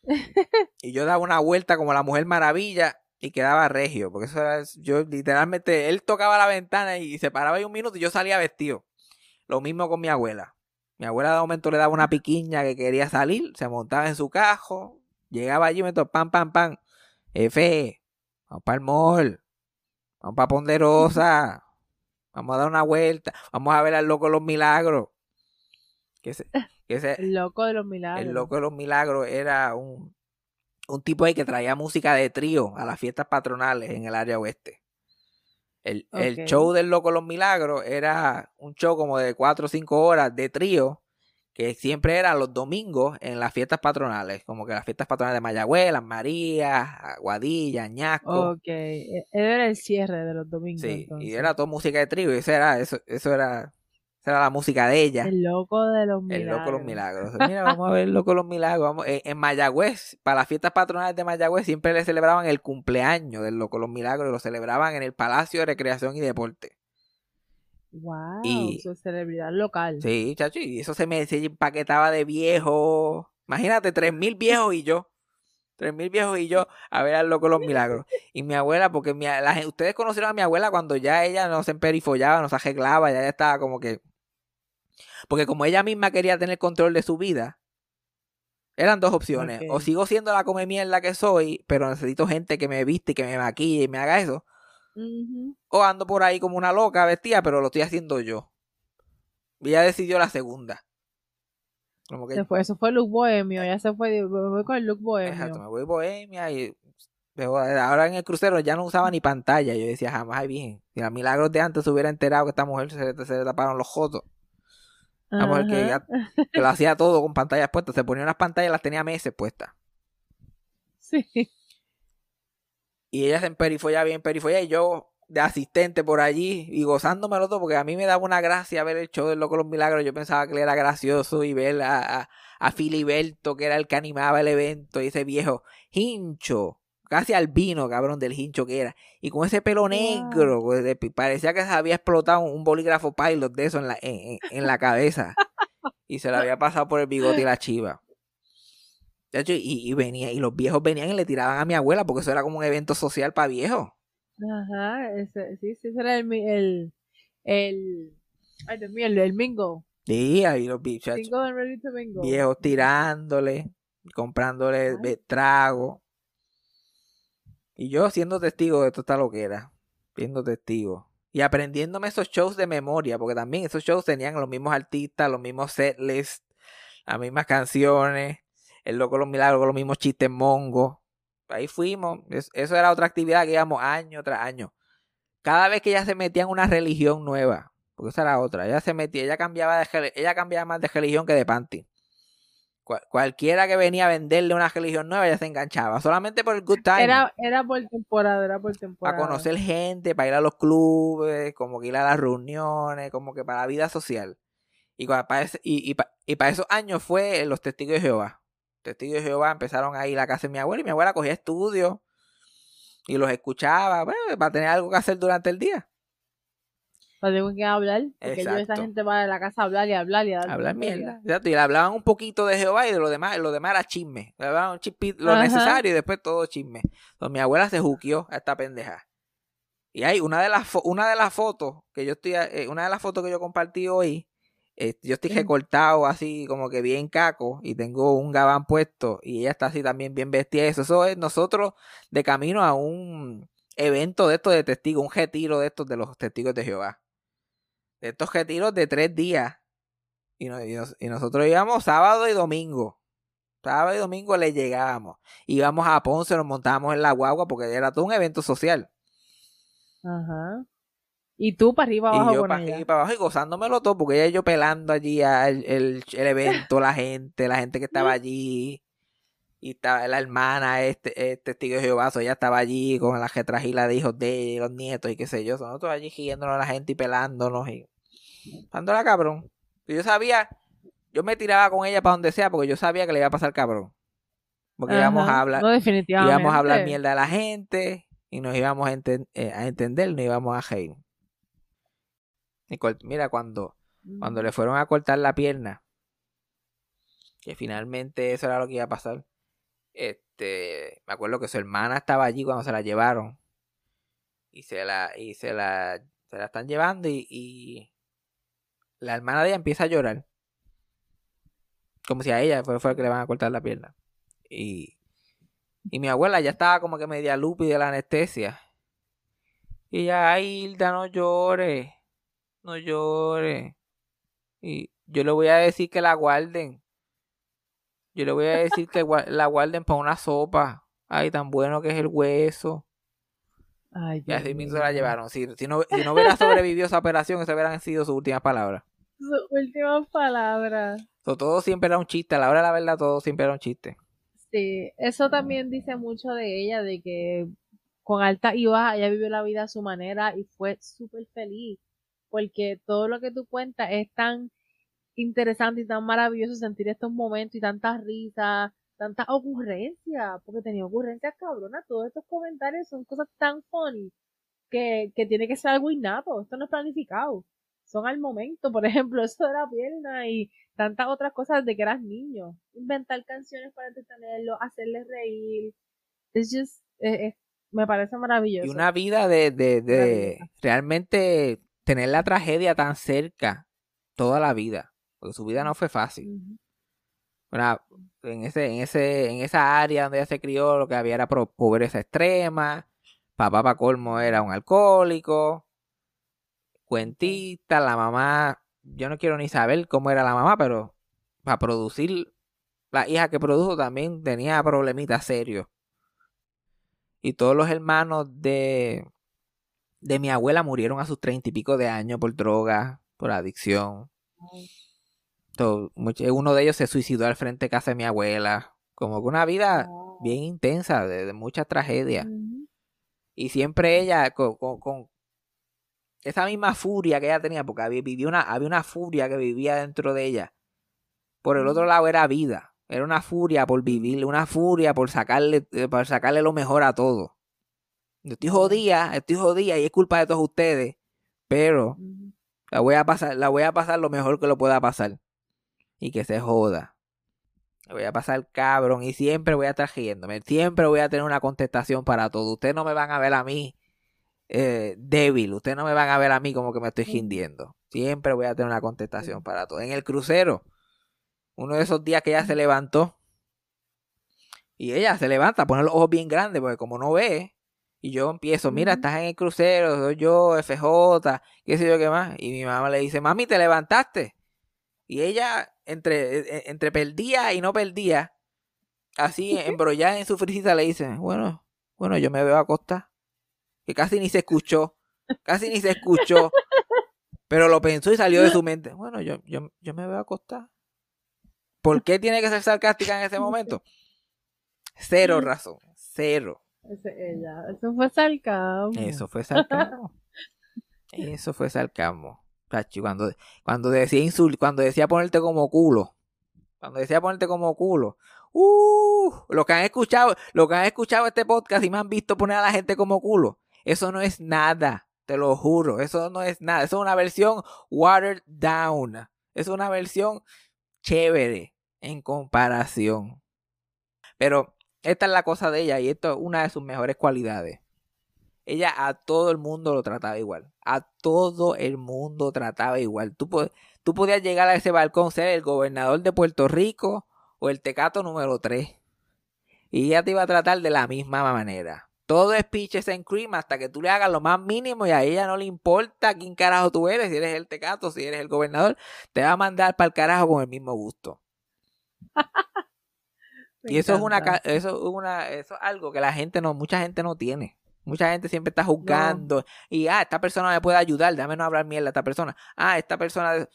y yo daba una vuelta como la Mujer Maravilla y quedaba regio, porque eso era, yo literalmente, él tocaba la ventana y se paraba ahí un minuto y yo salía vestido. Lo mismo con mi abuela. Mi abuela de momento le daba una piquiña que quería salir, se montaba en su cajo, llegaba allí y me tocaba pam, pam, pam. F, vamos para el mall, vamos para Ponderosa, vamos a dar una vuelta, vamos a ver al loco de los milagros. Que el loco de los milagros. El loco de los milagros era un, un tipo ahí que traía música de trío a las fiestas patronales en el área oeste. El, show del Loco Los Milagros era un show como de 4 o 5 horas de trío que siempre era los domingos en las fiestas patronales, como que las fiestas patronales de Mayagüez, Las Marías, Aguadilla, Añasco. Ok, e, era el cierre de los domingos. Sí, y era todo música de trío, y eso era, eso, eso era era la música de ella. El loco de los milagros. El loco de los milagros. Mira, vamos a ver el loco de los milagros. Vamos, en, Mayagüez, para las fiestas patronales de Mayagüez, siempre le celebraban el cumpleaños del loco de los milagros. Lo celebraban en el Palacio de Recreación y Deporte. Wow, y, eso es celebridad local. Sí, chacho, y eso se me se empaquetaba de viejo. Imagínate, tres mil viejos y yo. Tres mil viejos y yo a ver al loco de los milagros. Y mi abuela, porque mi, ustedes conocieron a mi abuela cuando ya ella no se emperifollaba, no se arreglaba, ya estaba como que porque como ella misma quería tener control de su vida, eran dos opciones. O sigo siendo la come mierda que soy, pero necesito gente que me viste y que me maquille y me haga eso. O ando por ahí como una loca vestida, pero lo estoy haciendo yo. Y ella decidió la segunda. Como que... fue, eso fue look bohemio, ya se fue, me voy con el look bohemio. Exacto, me voy bohemia y ahora en el crucero ya no usaba ni pantalla. Yo decía, jamás, bien. Si a milagros de antes se hubiera enterado que esta mujer se, le taparon los jotos. Vamos que, que, lo hacía todo con pantallas puestas. Se ponía unas pantallas y las tenía meses puestas. Sí. Y ella se emperifolla bien emperifolla y yo de asistente por allí y gozándomelo todo porque a mí me daba una gracia ver el show del Loco de los Milagros. Yo pensaba que él era gracioso y ver a, a, a Filiberto, que era el que animaba el evento, y ese viejo hincho casi albino, cabrón, del hincho que era. Y con ese pelo negro, pues, parecía que se había explotado un bolígrafo pilot de eso en la, en, la cabeza. y se le había pasado por el bigote y la chiva. De hecho, y, venía, y los viejos venían y le tiraban a mi abuela, porque eso era como un evento social para viejos. Ajá, ese, sí, sí, ese era el, el, el, ay Dios mío, el, mingo. Sí, ahí los bichos. Viejos tirándole, comprándole trago. Y yo siendo testigo de toda lo que era, siendo testigo. Y aprendiéndome esos shows de memoria, porque también esos shows tenían los mismos artistas, los mismos setlists, las mismas canciones. el loco los milagros los mismos chistes mongos. Ahí fuimos. eso era otra actividad que íbamos año tras año. Cada vez que ella se metía en una religión nueva, porque esa era otra, ella se metía, ella cambiaba, de, ella cambiaba más de religión que de panty. Cualquiera que venía a venderle una religión nueva, ella se enganchaba, solamente por el good time. Era, era por temporada, era por temporada. Para conocer gente, para ir a los clubes, como que ir a las reuniones, como que para la vida social. Y para, y, y para esos años fue los testigos de Jehová testigos de Jehová empezaron a ir a la casa de mi abuela y mi abuela cogía estudios y los escuchaba bueno, para tener algo que hacer durante el día. Para tener que hablar, porque yo, esa gente va a la casa a hablar y hablar y a hablar mierda. Y le hablaban un poquito de Jehová y de lo demás, lo demás era chisme. Le hablaban lo necesario y después todo chisme. Entonces mi abuela se juqueó a esta pendeja. Y hay una de las una de las fotos que yo estoy eh, una de las fotos que yo compartí hoy yo estoy recortado así como que bien caco y tengo un gabán puesto y ella está así también bien vestida. Eso, eso es nosotros de camino a un evento de estos de testigos, un retiro de estos de los testigos de Jehová. De estos retiros de tres días. Y, y, nosotros íbamos sábado y domingo. Sábado y domingo le llegábamos. Íbamos a Ponce, nos montábamos en la guagua porque era todo un evento social. Ajá. Y tú para arriba abajo. Y yo para arriba abajo y gozándomelo todo, porque ella y yo pelando allí el, el, evento, la gente, la gente que estaba allí. Y estaba la hermana, este, este testigo de Jehová, ella estaba allí con la getragila de hijos de los nietos y qué sé yo. Nosotros allí giéndonos a la gente y pelándonos y dándola cabrón. Y yo sabía, yo me tiraba con ella para donde sea porque yo sabía que le iba a pasar cabrón. Porque íbamos a hablar, íbamos a hablar mierda a la gente y nos íbamos a, eh, a entender, nos íbamos a reír. Mira, cuando, cuando le fueron a cortar la pierna, que finalmente eso era lo que iba a pasar. Este, me acuerdo que su hermana estaba allí cuando se la llevaron. Y se la, y se la, se la están llevando y, y la hermana de ella empieza a llorar. Como si a ella fue, fue el que le van a cortar la pierna. Y, y mi abuela ya estaba como que media lupi de la anestesia. Y ella, ay, Hilda, no llores no llore. Y yo le voy a decir que la guarden. Yo le voy a decir que la guarden para una sopa. Ay, tan bueno que es el hueso. Ay, y así mismo se la llevaron. Si, si, no, si no hubiera sobrevivido esa operación, esas hubieran sido sus últimas palabras. Sus últimas palabras. todo siempre era un chiste. A la hora de la verdad, todo siempre era un chiste. Sí, eso también dice mucho de ella, de que con alta y baja ella vivió la vida a su manera y fue súper feliz porque todo lo que tú cuentas es tan interesante y tan maravilloso sentir estos momentos y tantas risas, tantas ocurrencias, porque tenía ocurrencias cabronas, todos estos comentarios son cosas tan funny que, que tiene que ser algo innato, esto no es planificado, son al momento, por ejemplo, eso de la pierna y tantas otras cosas de que eras niño, inventar canciones para entretenerlo, hacerles reír, es just, me parece maravilloso. Y una vida de, de, de realmente tener la tragedia tan cerca toda la vida, porque su vida no fue fácil. en, ese, en, ese, en esa área donde ella se crió, lo que había era pobreza extrema, papá para colmo era un alcohólico, cuentista, la mamá, yo no quiero ni saber cómo era la mamá, pero para producir, la hija que produjo también tenía problemitas serios. Y todos los hermanos de, de mi abuela murieron a sus treinta y pico de años por droga, por adicción. Uno de ellos se suicidó al frente de casa de mi abuela. Como que una vida bien intensa, de, mucha tragedia. Y siempre ella, con, con, esa misma furia que ella tenía, porque había, una, había una furia que vivía dentro de ella. Por el otro lado era vida. Era una furia por vivir, una furia por sacarle, eh, por sacarle lo mejor a todo. Yo estoy jodida, estoy jodida y es culpa de todos ustedes. Pero la voy a pasar, la voy a pasar lo mejor que lo pueda pasar. Y que se joda. La voy a pasar cabrón y siempre voy a estar riéndome. Siempre voy a tener una contestación para todo. Ustedes no me van a ver a mí eh, débil. Ustedes no me van a ver a mí como que me estoy rindiendo. Siempre voy a tener una contestación para todo. En el crucero, uno de esos días que ella se levantó. Y ella se levanta, pone los ojos bien grandes, porque como no ve, y yo empiezo, mira, estás en el crucero, soy yo, FJ, qué sé yo qué más. Y mi mamá le dice, mami, te levantaste. Y ella, entre, e, e, entre perdía y no perdía, así embrollada en su frisita, le dice, bueno, bueno, yo me veo acostada. Que casi ni se escuchó, casi ni se escuchó. Pero lo pensó y salió de su mente. Bueno, yo, yo, yo me veo acostada. ¿Por qué tiene que ser sarcástica en ese momento? Cero razón, cero. Eso fue sarcasmo. Eso fue sarcasmo. Eso fue sarcasmo. Cuando, cuando decía insult, cuando decía ponerte como culo. Cuando decía ponerte como culo. Uh, lo que han escuchado, lo que han escuchado este podcast y me han visto poner a la gente como culo. Eso no es nada. Te lo juro. Eso no es nada. Eso es una versión watered down. Es una versión chévere en comparación. Pero esta es la cosa de ella y esto es una de sus mejores cualidades. Ella a todo el mundo lo trataba igual. A todo el mundo trataba igual. Tú, tú podías llegar a ese balcón, ser el gobernador de Puerto Rico o el tecato número 3. Y ella te iba a tratar de la misma manera. Todo es pitches and cream hasta que tú le hagas lo más mínimo y a ella no le importa quién carajo tú eres, si eres el tecato, si eres el gobernador, te va a mandar para el carajo con el mismo gusto. y eso es una eso es una eso es algo que la gente no mucha gente no tiene. Mucha gente siempre está juzgando y ah, esta persona me puede ayudar, déjame no hablar mierda a esta persona. Ah, esta persona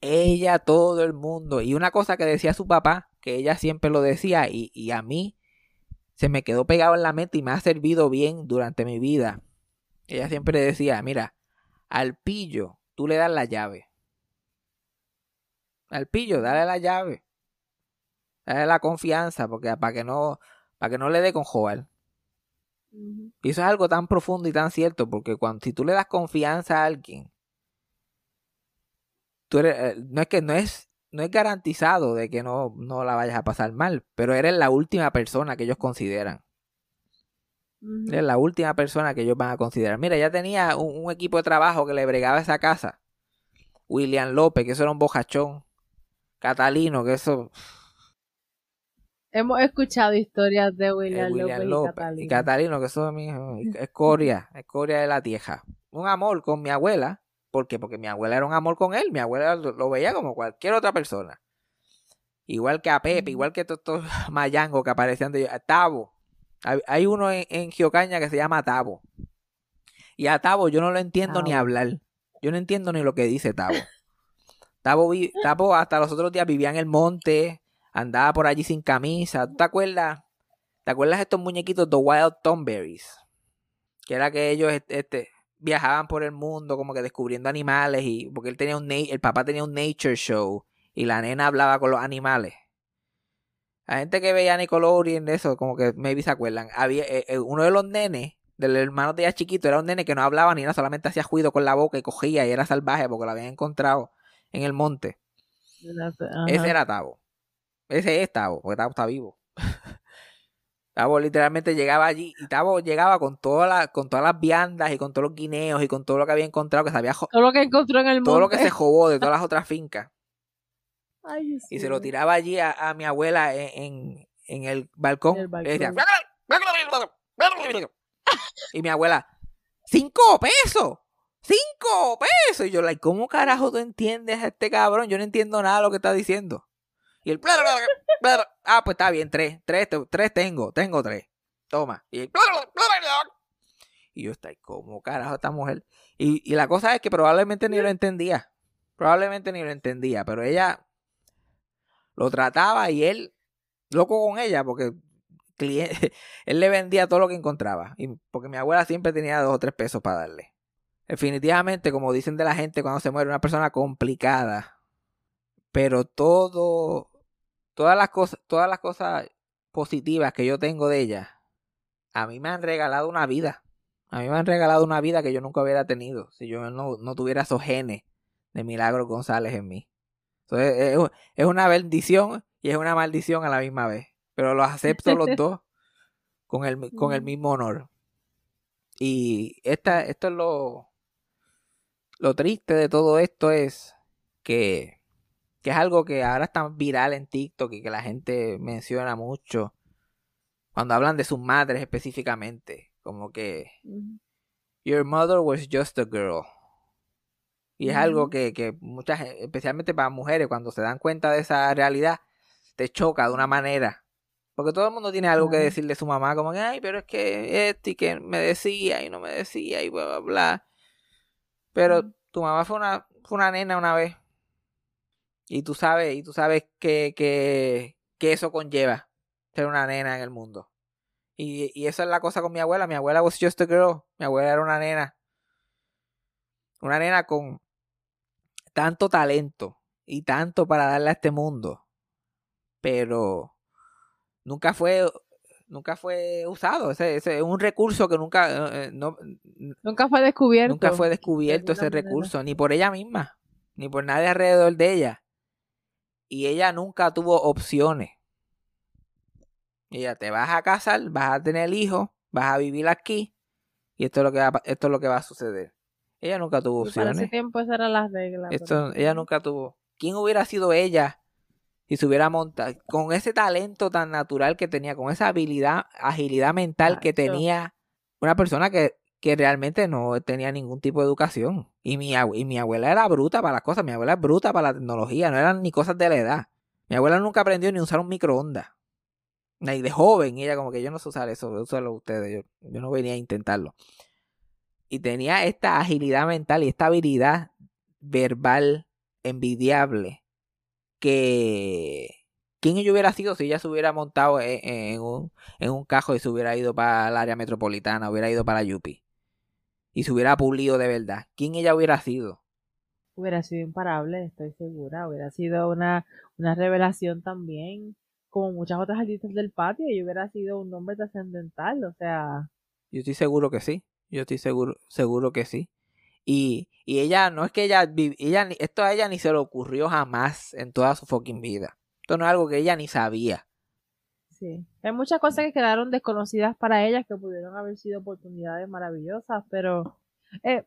ella, todo el mundo. Y una cosa que decía su papá, que ella siempre lo decía y, y a mí se me quedó pegado en la mente y me ha servido bien durante mi vida. Ella siempre decía, mira, al pillo tú le das la llave. Al pillo, dale la llave. Dale la confianza, porque para que no, para que no le dé con Y eso es algo tan profundo y tan cierto, porque cuando si tú le das confianza a alguien, tú eres, eh, no es que no es no es garantizado de que no, no la vayas a pasar mal, pero eres la última persona que ellos consideran. Eres la última persona que ellos van a considerar. Mira, ya tenía un, equipo de trabajo que le bregaba esa casa. William López, que eso era un bojachón. Catalino, que eso. Hemos escuchado historias de William, López, y, Catalino. y Catalino. que eso es escoria, escoria de la tierra. Un amor con mi abuela, ¿Por qué? Porque mi abuela era un amor con él. Mi abuela lo, veía como cualquier otra persona. Igual que a Pepe, igual que todos estos mayangos que aparecían de Tabo. Hay, uno en, en, Giocaña que se llama Tabo. Y a Tabo yo no lo entiendo ni hablar. Yo no entiendo ni lo que dice Tabo. Tabo, Tabo hasta los otros días vivía en el monte, andaba por allí sin camisa. ¿Tú te acuerdas? ¿Te acuerdas de estos muñequitos de Wild Tomberries? Que era que ellos, este, viajaban por el mundo como que descubriendo animales y porque él tenía un el papá tenía un nature show y la nena hablaba con los animales. La gente que veía Nickelodeon eso como que maybe se acuerdan. Había eh, eh, uno de los nenes del hermano de ella chiquito era un nene que no hablaba ni nada, solamente hacía juido con la boca y cogía y era salvaje porque lo habían encontrado en el monte. Ese era Tavo. Ese es Tavo, porque Tavo está vivo. Tavo literalmente llegaba allí y Tavo llegaba con, toda la, con todas las viandas y con todos los guineos y con todo lo que había encontrado que se había Todo lo que encontró en el Todo lo que se jobó de todas las otras fincas. y se lo tiraba allí a, mi abuela en, en, el balcón. Y, mi abuela, ¡cinco pesos! ¡Cinco pesos! Y yo, like, ¿cómo carajo tú entiendes a este cabrón? Yo no entiendo nada de lo que está diciendo. Y el... Ah, pues está bien, tres. Tres, tres tengo. Tengo tres. Toma. Y el... Y yo estoy, como carajo esta mujer? Y, la cosa es que probablemente ni lo entendía. Probablemente ni lo entendía. Pero ella lo trataba y él, loco con ella, porque él le vendía todo lo que encontraba. Porque mi abuela siempre tenía dos o tres pesos para darle. Definitivamente, como dicen de la gente cuando se muere, una persona complicada. Pero todo todas las cosas, todas las cosas positivas que yo tengo de ella, a mí me han regalado una vida. A mí me han regalado una vida que yo nunca hubiera tenido si yo no, tuviera esos genes de Milagro González en mí. Entonces, es, una bendición y es una maldición a la misma vez. Pero los acepto los dos con el, con el mismo honor. Y esta, esto es lo, lo triste de todo esto es que que es algo que ahora está viral en TikTok y que la gente menciona mucho cuando hablan de sus madres específicamente, como que Your mother was just a girl. Y es algo que, que muchas, especialmente para mujeres, cuando se dan cuenta de esa realidad, te choca de una manera. Porque todo el mundo tiene algo que decirle a su mamá, como que, ay, pero es que este y que me decía y no me decía y bla, bla, bla. Pero tu mamá fue una, fue una nena una vez. Y tú sabes, y tú sabes que, que, que eso conlleva ser una nena en el mundo. Y, y eso es la cosa con mi abuela. Mi abuela was just a girl. Mi abuela era una nena. Una nena con tanto talento y tanto para darle a este mundo. Pero nunca fue nunca fue usado. Ese, es un recurso que nunca eh, no, nunca fue descubierto. Nunca fue descubierto ese recurso, ni por ella misma, ni por nadie alrededor de ella. Y ella nunca tuvo opciones. Ella te vas a casar, vas a tener hijos, vas a vivir aquí y esto es lo que va, esto es lo que va a suceder. Ella nunca tuvo opciones. Para ese tiempo esas eran las reglas. Esto, ella nunca tuvo. ¿Quién hubiera sido ella si se hubiera montado con ese talento tan natural que tenía, con esa habilidad, agilidad mental que tenía una persona que, que, realmente no tenía ningún tipo de educación? Y mi, y mi abuela era bruta para las cosas, mi abuela es bruta para la tecnología, no eran ni cosas de la edad. Mi abuela nunca aprendió ni usar un microondas. Y de joven, y ella como que yo no sé usar eso, usarlo ustedes, yo, yo no venía a intentarlo. Y tenía esta agilidad mental y esta habilidad verbal envidiable que quién ella hubiera sido si ella se hubiera montado en, un, en un cajo y se hubiera ido para el área metropolitana, hubiera ido para Yupi y se hubiera pulido de verdad. ¿Quién ella hubiera sido? Hubiera sido imparable, estoy segura. Hubiera sido una, una revelación también, como muchas otras artistas del patio, y hubiera sido un nombre trascendental, o sea. Yo estoy seguro que sí. Yo estoy seguro, seguro que sí. Y, y ella, no es que ella, ella, esto a ella ni se le ocurrió jamás en toda su fucking vida. Esto no es algo que ella ni sabía. Sí, hay muchas cosas que quedaron desconocidas para ella que pudieron haber sido oportunidades maravillosas, pero eh,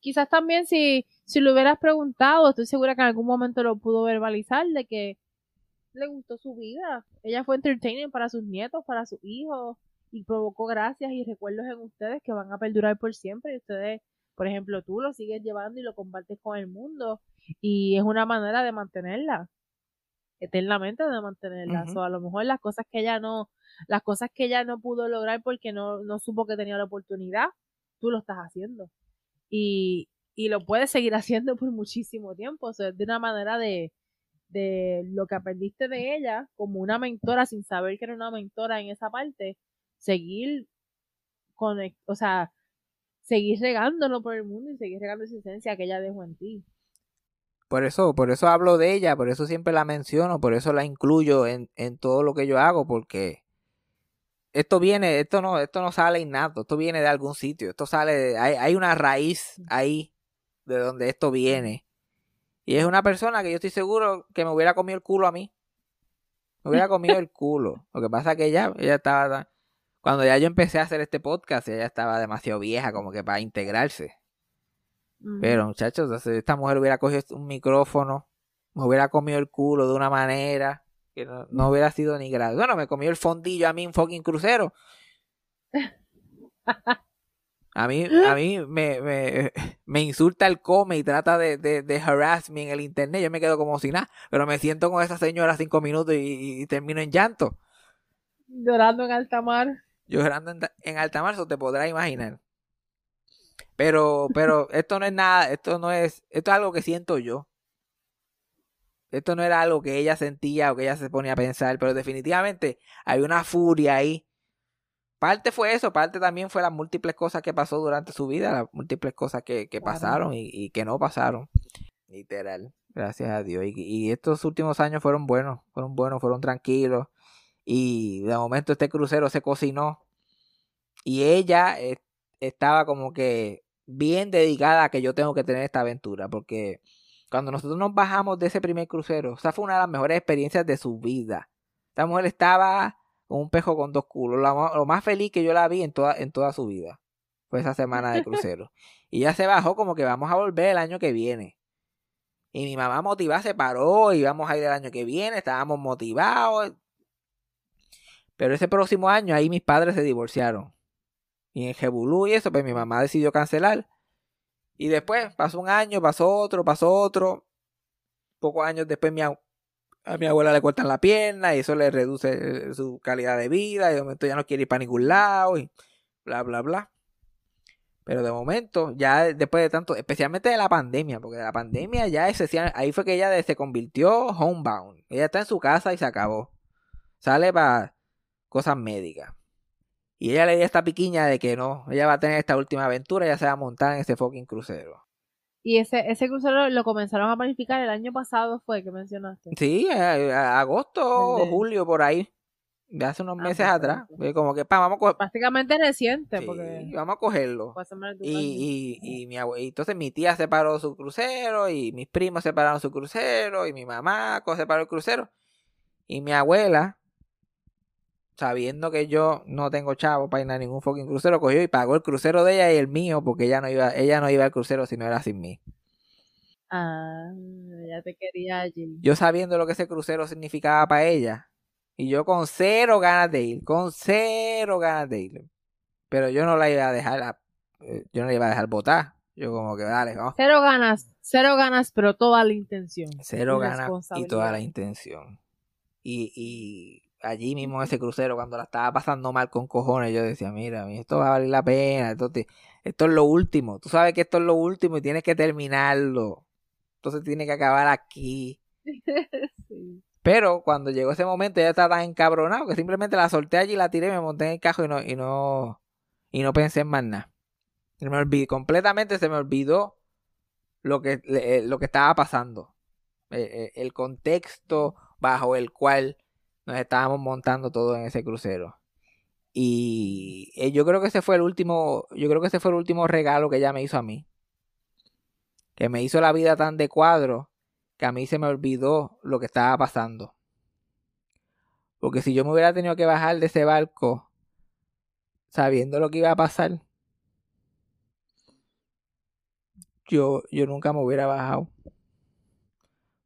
quizás también si, si lo hubieras preguntado, estoy segura que en algún momento lo pudo verbalizar de que le gustó su vida. Ella fue entertaining para sus nietos, para sus hijos y provocó gracias y recuerdos en ustedes que van a perdurar por siempre. Y ustedes por ejemplo, tú lo sigues llevando y lo compartes con el mundo y es una manera de mantenerla eternamente de mantenerla. o a lo mejor las cosas que ella no, las cosas que ella no pudo lograr porque no, no supo que tenía la oportunidad, tú lo estás haciendo. Y, y lo puedes seguir haciendo por muchísimo tiempo. O sea, es de una manera de, de lo que aprendiste de ella como una mentora sin saber que era una mentora en esa parte, seguir con, o sea, seguir regándolo por el mundo y seguir regando esa esencia que ella dejó en ti. Por eso, por eso hablo de ella, por eso siempre la menciono, por eso la incluyo en, en todo lo que yo hago, porque esto viene, esto no, esto no sale innato, esto viene de algún sitio, esto sale, hay, hay una raíz ahí de donde esto viene. Y es una persona que yo estoy seguro que me hubiera comido el culo a mí. Me hubiera comido el culo. Lo que pasa es que ella, ella estaba cuando ya yo empecé a hacer este podcast, ella estaba demasiado vieja como que para integrarse. Pero muchachos, esta mujer hubiera cogido un micrófono, me hubiera comido el culo de una manera que no, hubiera sido ni grado. Bueno, me comió el fondillo a mí un fucking crucero. A mí, a mí me, me, me insulta el come y trata de, de, de harassment en el internet. Yo me quedo como si nada, pero me siento con esa señora cinco minutos y, y termino en llanto. Llorando en alta mar llorando en, en alta marzo, te podrás imaginar. Pero, pero esto no es nada, esto no es, esto es algo que siento yo. Esto no era algo que ella sentía o que ella se ponía a pensar, pero definitivamente hay una furia ahí. Parte fue eso, parte también fue las múltiples cosas que pasó durante su vida, las múltiples cosas que, que pasaron y, y, que no pasaron. Literal, gracias a Dios. Y, y estos últimos años fueron buenos, fueron buenos, fueron tranquilos. Y de momento este crucero se cocinó. Y ella eh, estaba como que bien dedicada a que yo tengo que tener esta aventura. Porque cuando nosotros nos bajamos de ese primer crucero, esa fue una de las mejores experiencias de su vida. Esta mujer estaba con un pejo con dos culos. Lo, más feliz que yo la vi en toda, en toda su vida. Fue esa semana de crucero. y ya se bajó como que vamos a volver el año que viene. Y mi mamá motivada se paró y vamos a ir el año que viene. Estábamos motivados. Pero ese próximo año ahí mis padres se divorciaron. Y en Jebulú y eso, pues mi mamá decidió cancelar. Y después pasó un año, pasó otro, pasó otro. Pocos años después mi, a mi abuela le cortan la pierna y eso le reduce su calidad de vida y de momento ya no quiere ir para ningún lado y bla, bla, bla. Pero de momento, ya después de tanto, especialmente de la pandemia, porque de la pandemia ya ese, ahí fue que ella se convirtió homebound. Ella está en su casa y se acabó. Sale para cosas médicas. Y ella le dio esta piquiña de que no, ella va a tener esta última aventura, ya se va a montar en ese fucking crucero. Y ese, ese crucero lo comenzaron a planificar el año pasado, fue que mencionaste. Sí, agosto o julio, por ahí. De hace unos ah, meses atrás. Como que, pa, vamos a coger... Prácticamente reciente. Sí, porque... vamos a cogerlo. Y, y, y, mi abue... entonces mi tía separó su crucero, y mis primos separaron su crucero, y mi mamá separó el crucero. Y mi abuela, sabiendo que yo no tengo chavo para ir a ningún fucking crucero, cogió y pagó el crucero de ella y el mío, porque ella no iba, ella no iba al crucero si no era sin mí. Ah, ya te quería allí. Yo sabiendo lo que ese crucero significaba para ella, y yo con cero ganas de ir, con cero ganas de ir. Pero yo no la iba a dejar, eh, yo no la iba a dejar votar. Yo como que dale, vamos. Cero ganas, cero ganas, pero toda la intención. Cero ganas y toda la intención. Y, y allí mismo en ese crucero, cuando la estaba pasando mal con cojones, yo decía, mira, esto va a valer la pena, esto, esto es lo último. Tú sabes que esto es lo último y tienes que terminarlo. Entonces tiene que acabar aquí. Pero cuando llegó ese momento, ella estaba tan encabronado que simplemente la solté allí, la tiré, me monté en el cajo y no, y no, y no pensé en más nada. Se me olvidó, completamente se me olvidó lo que, eh, lo que estaba pasando. Eh, eh, el contexto bajo el cual nos estábamos montando todo en ese crucero. Y eh, yo creo que ese fue el último, yo creo que ese fue el último regalo que ella me hizo a mí. Que me hizo la vida tan de cuadro que a mí se me olvidó lo que estaba pasando. Porque si yo me hubiera tenido que bajar de ese barco sabiendo lo que iba a pasar, yo, yo nunca me hubiera bajado.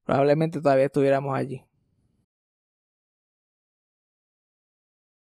Probablemente todavía estuviéramos allí.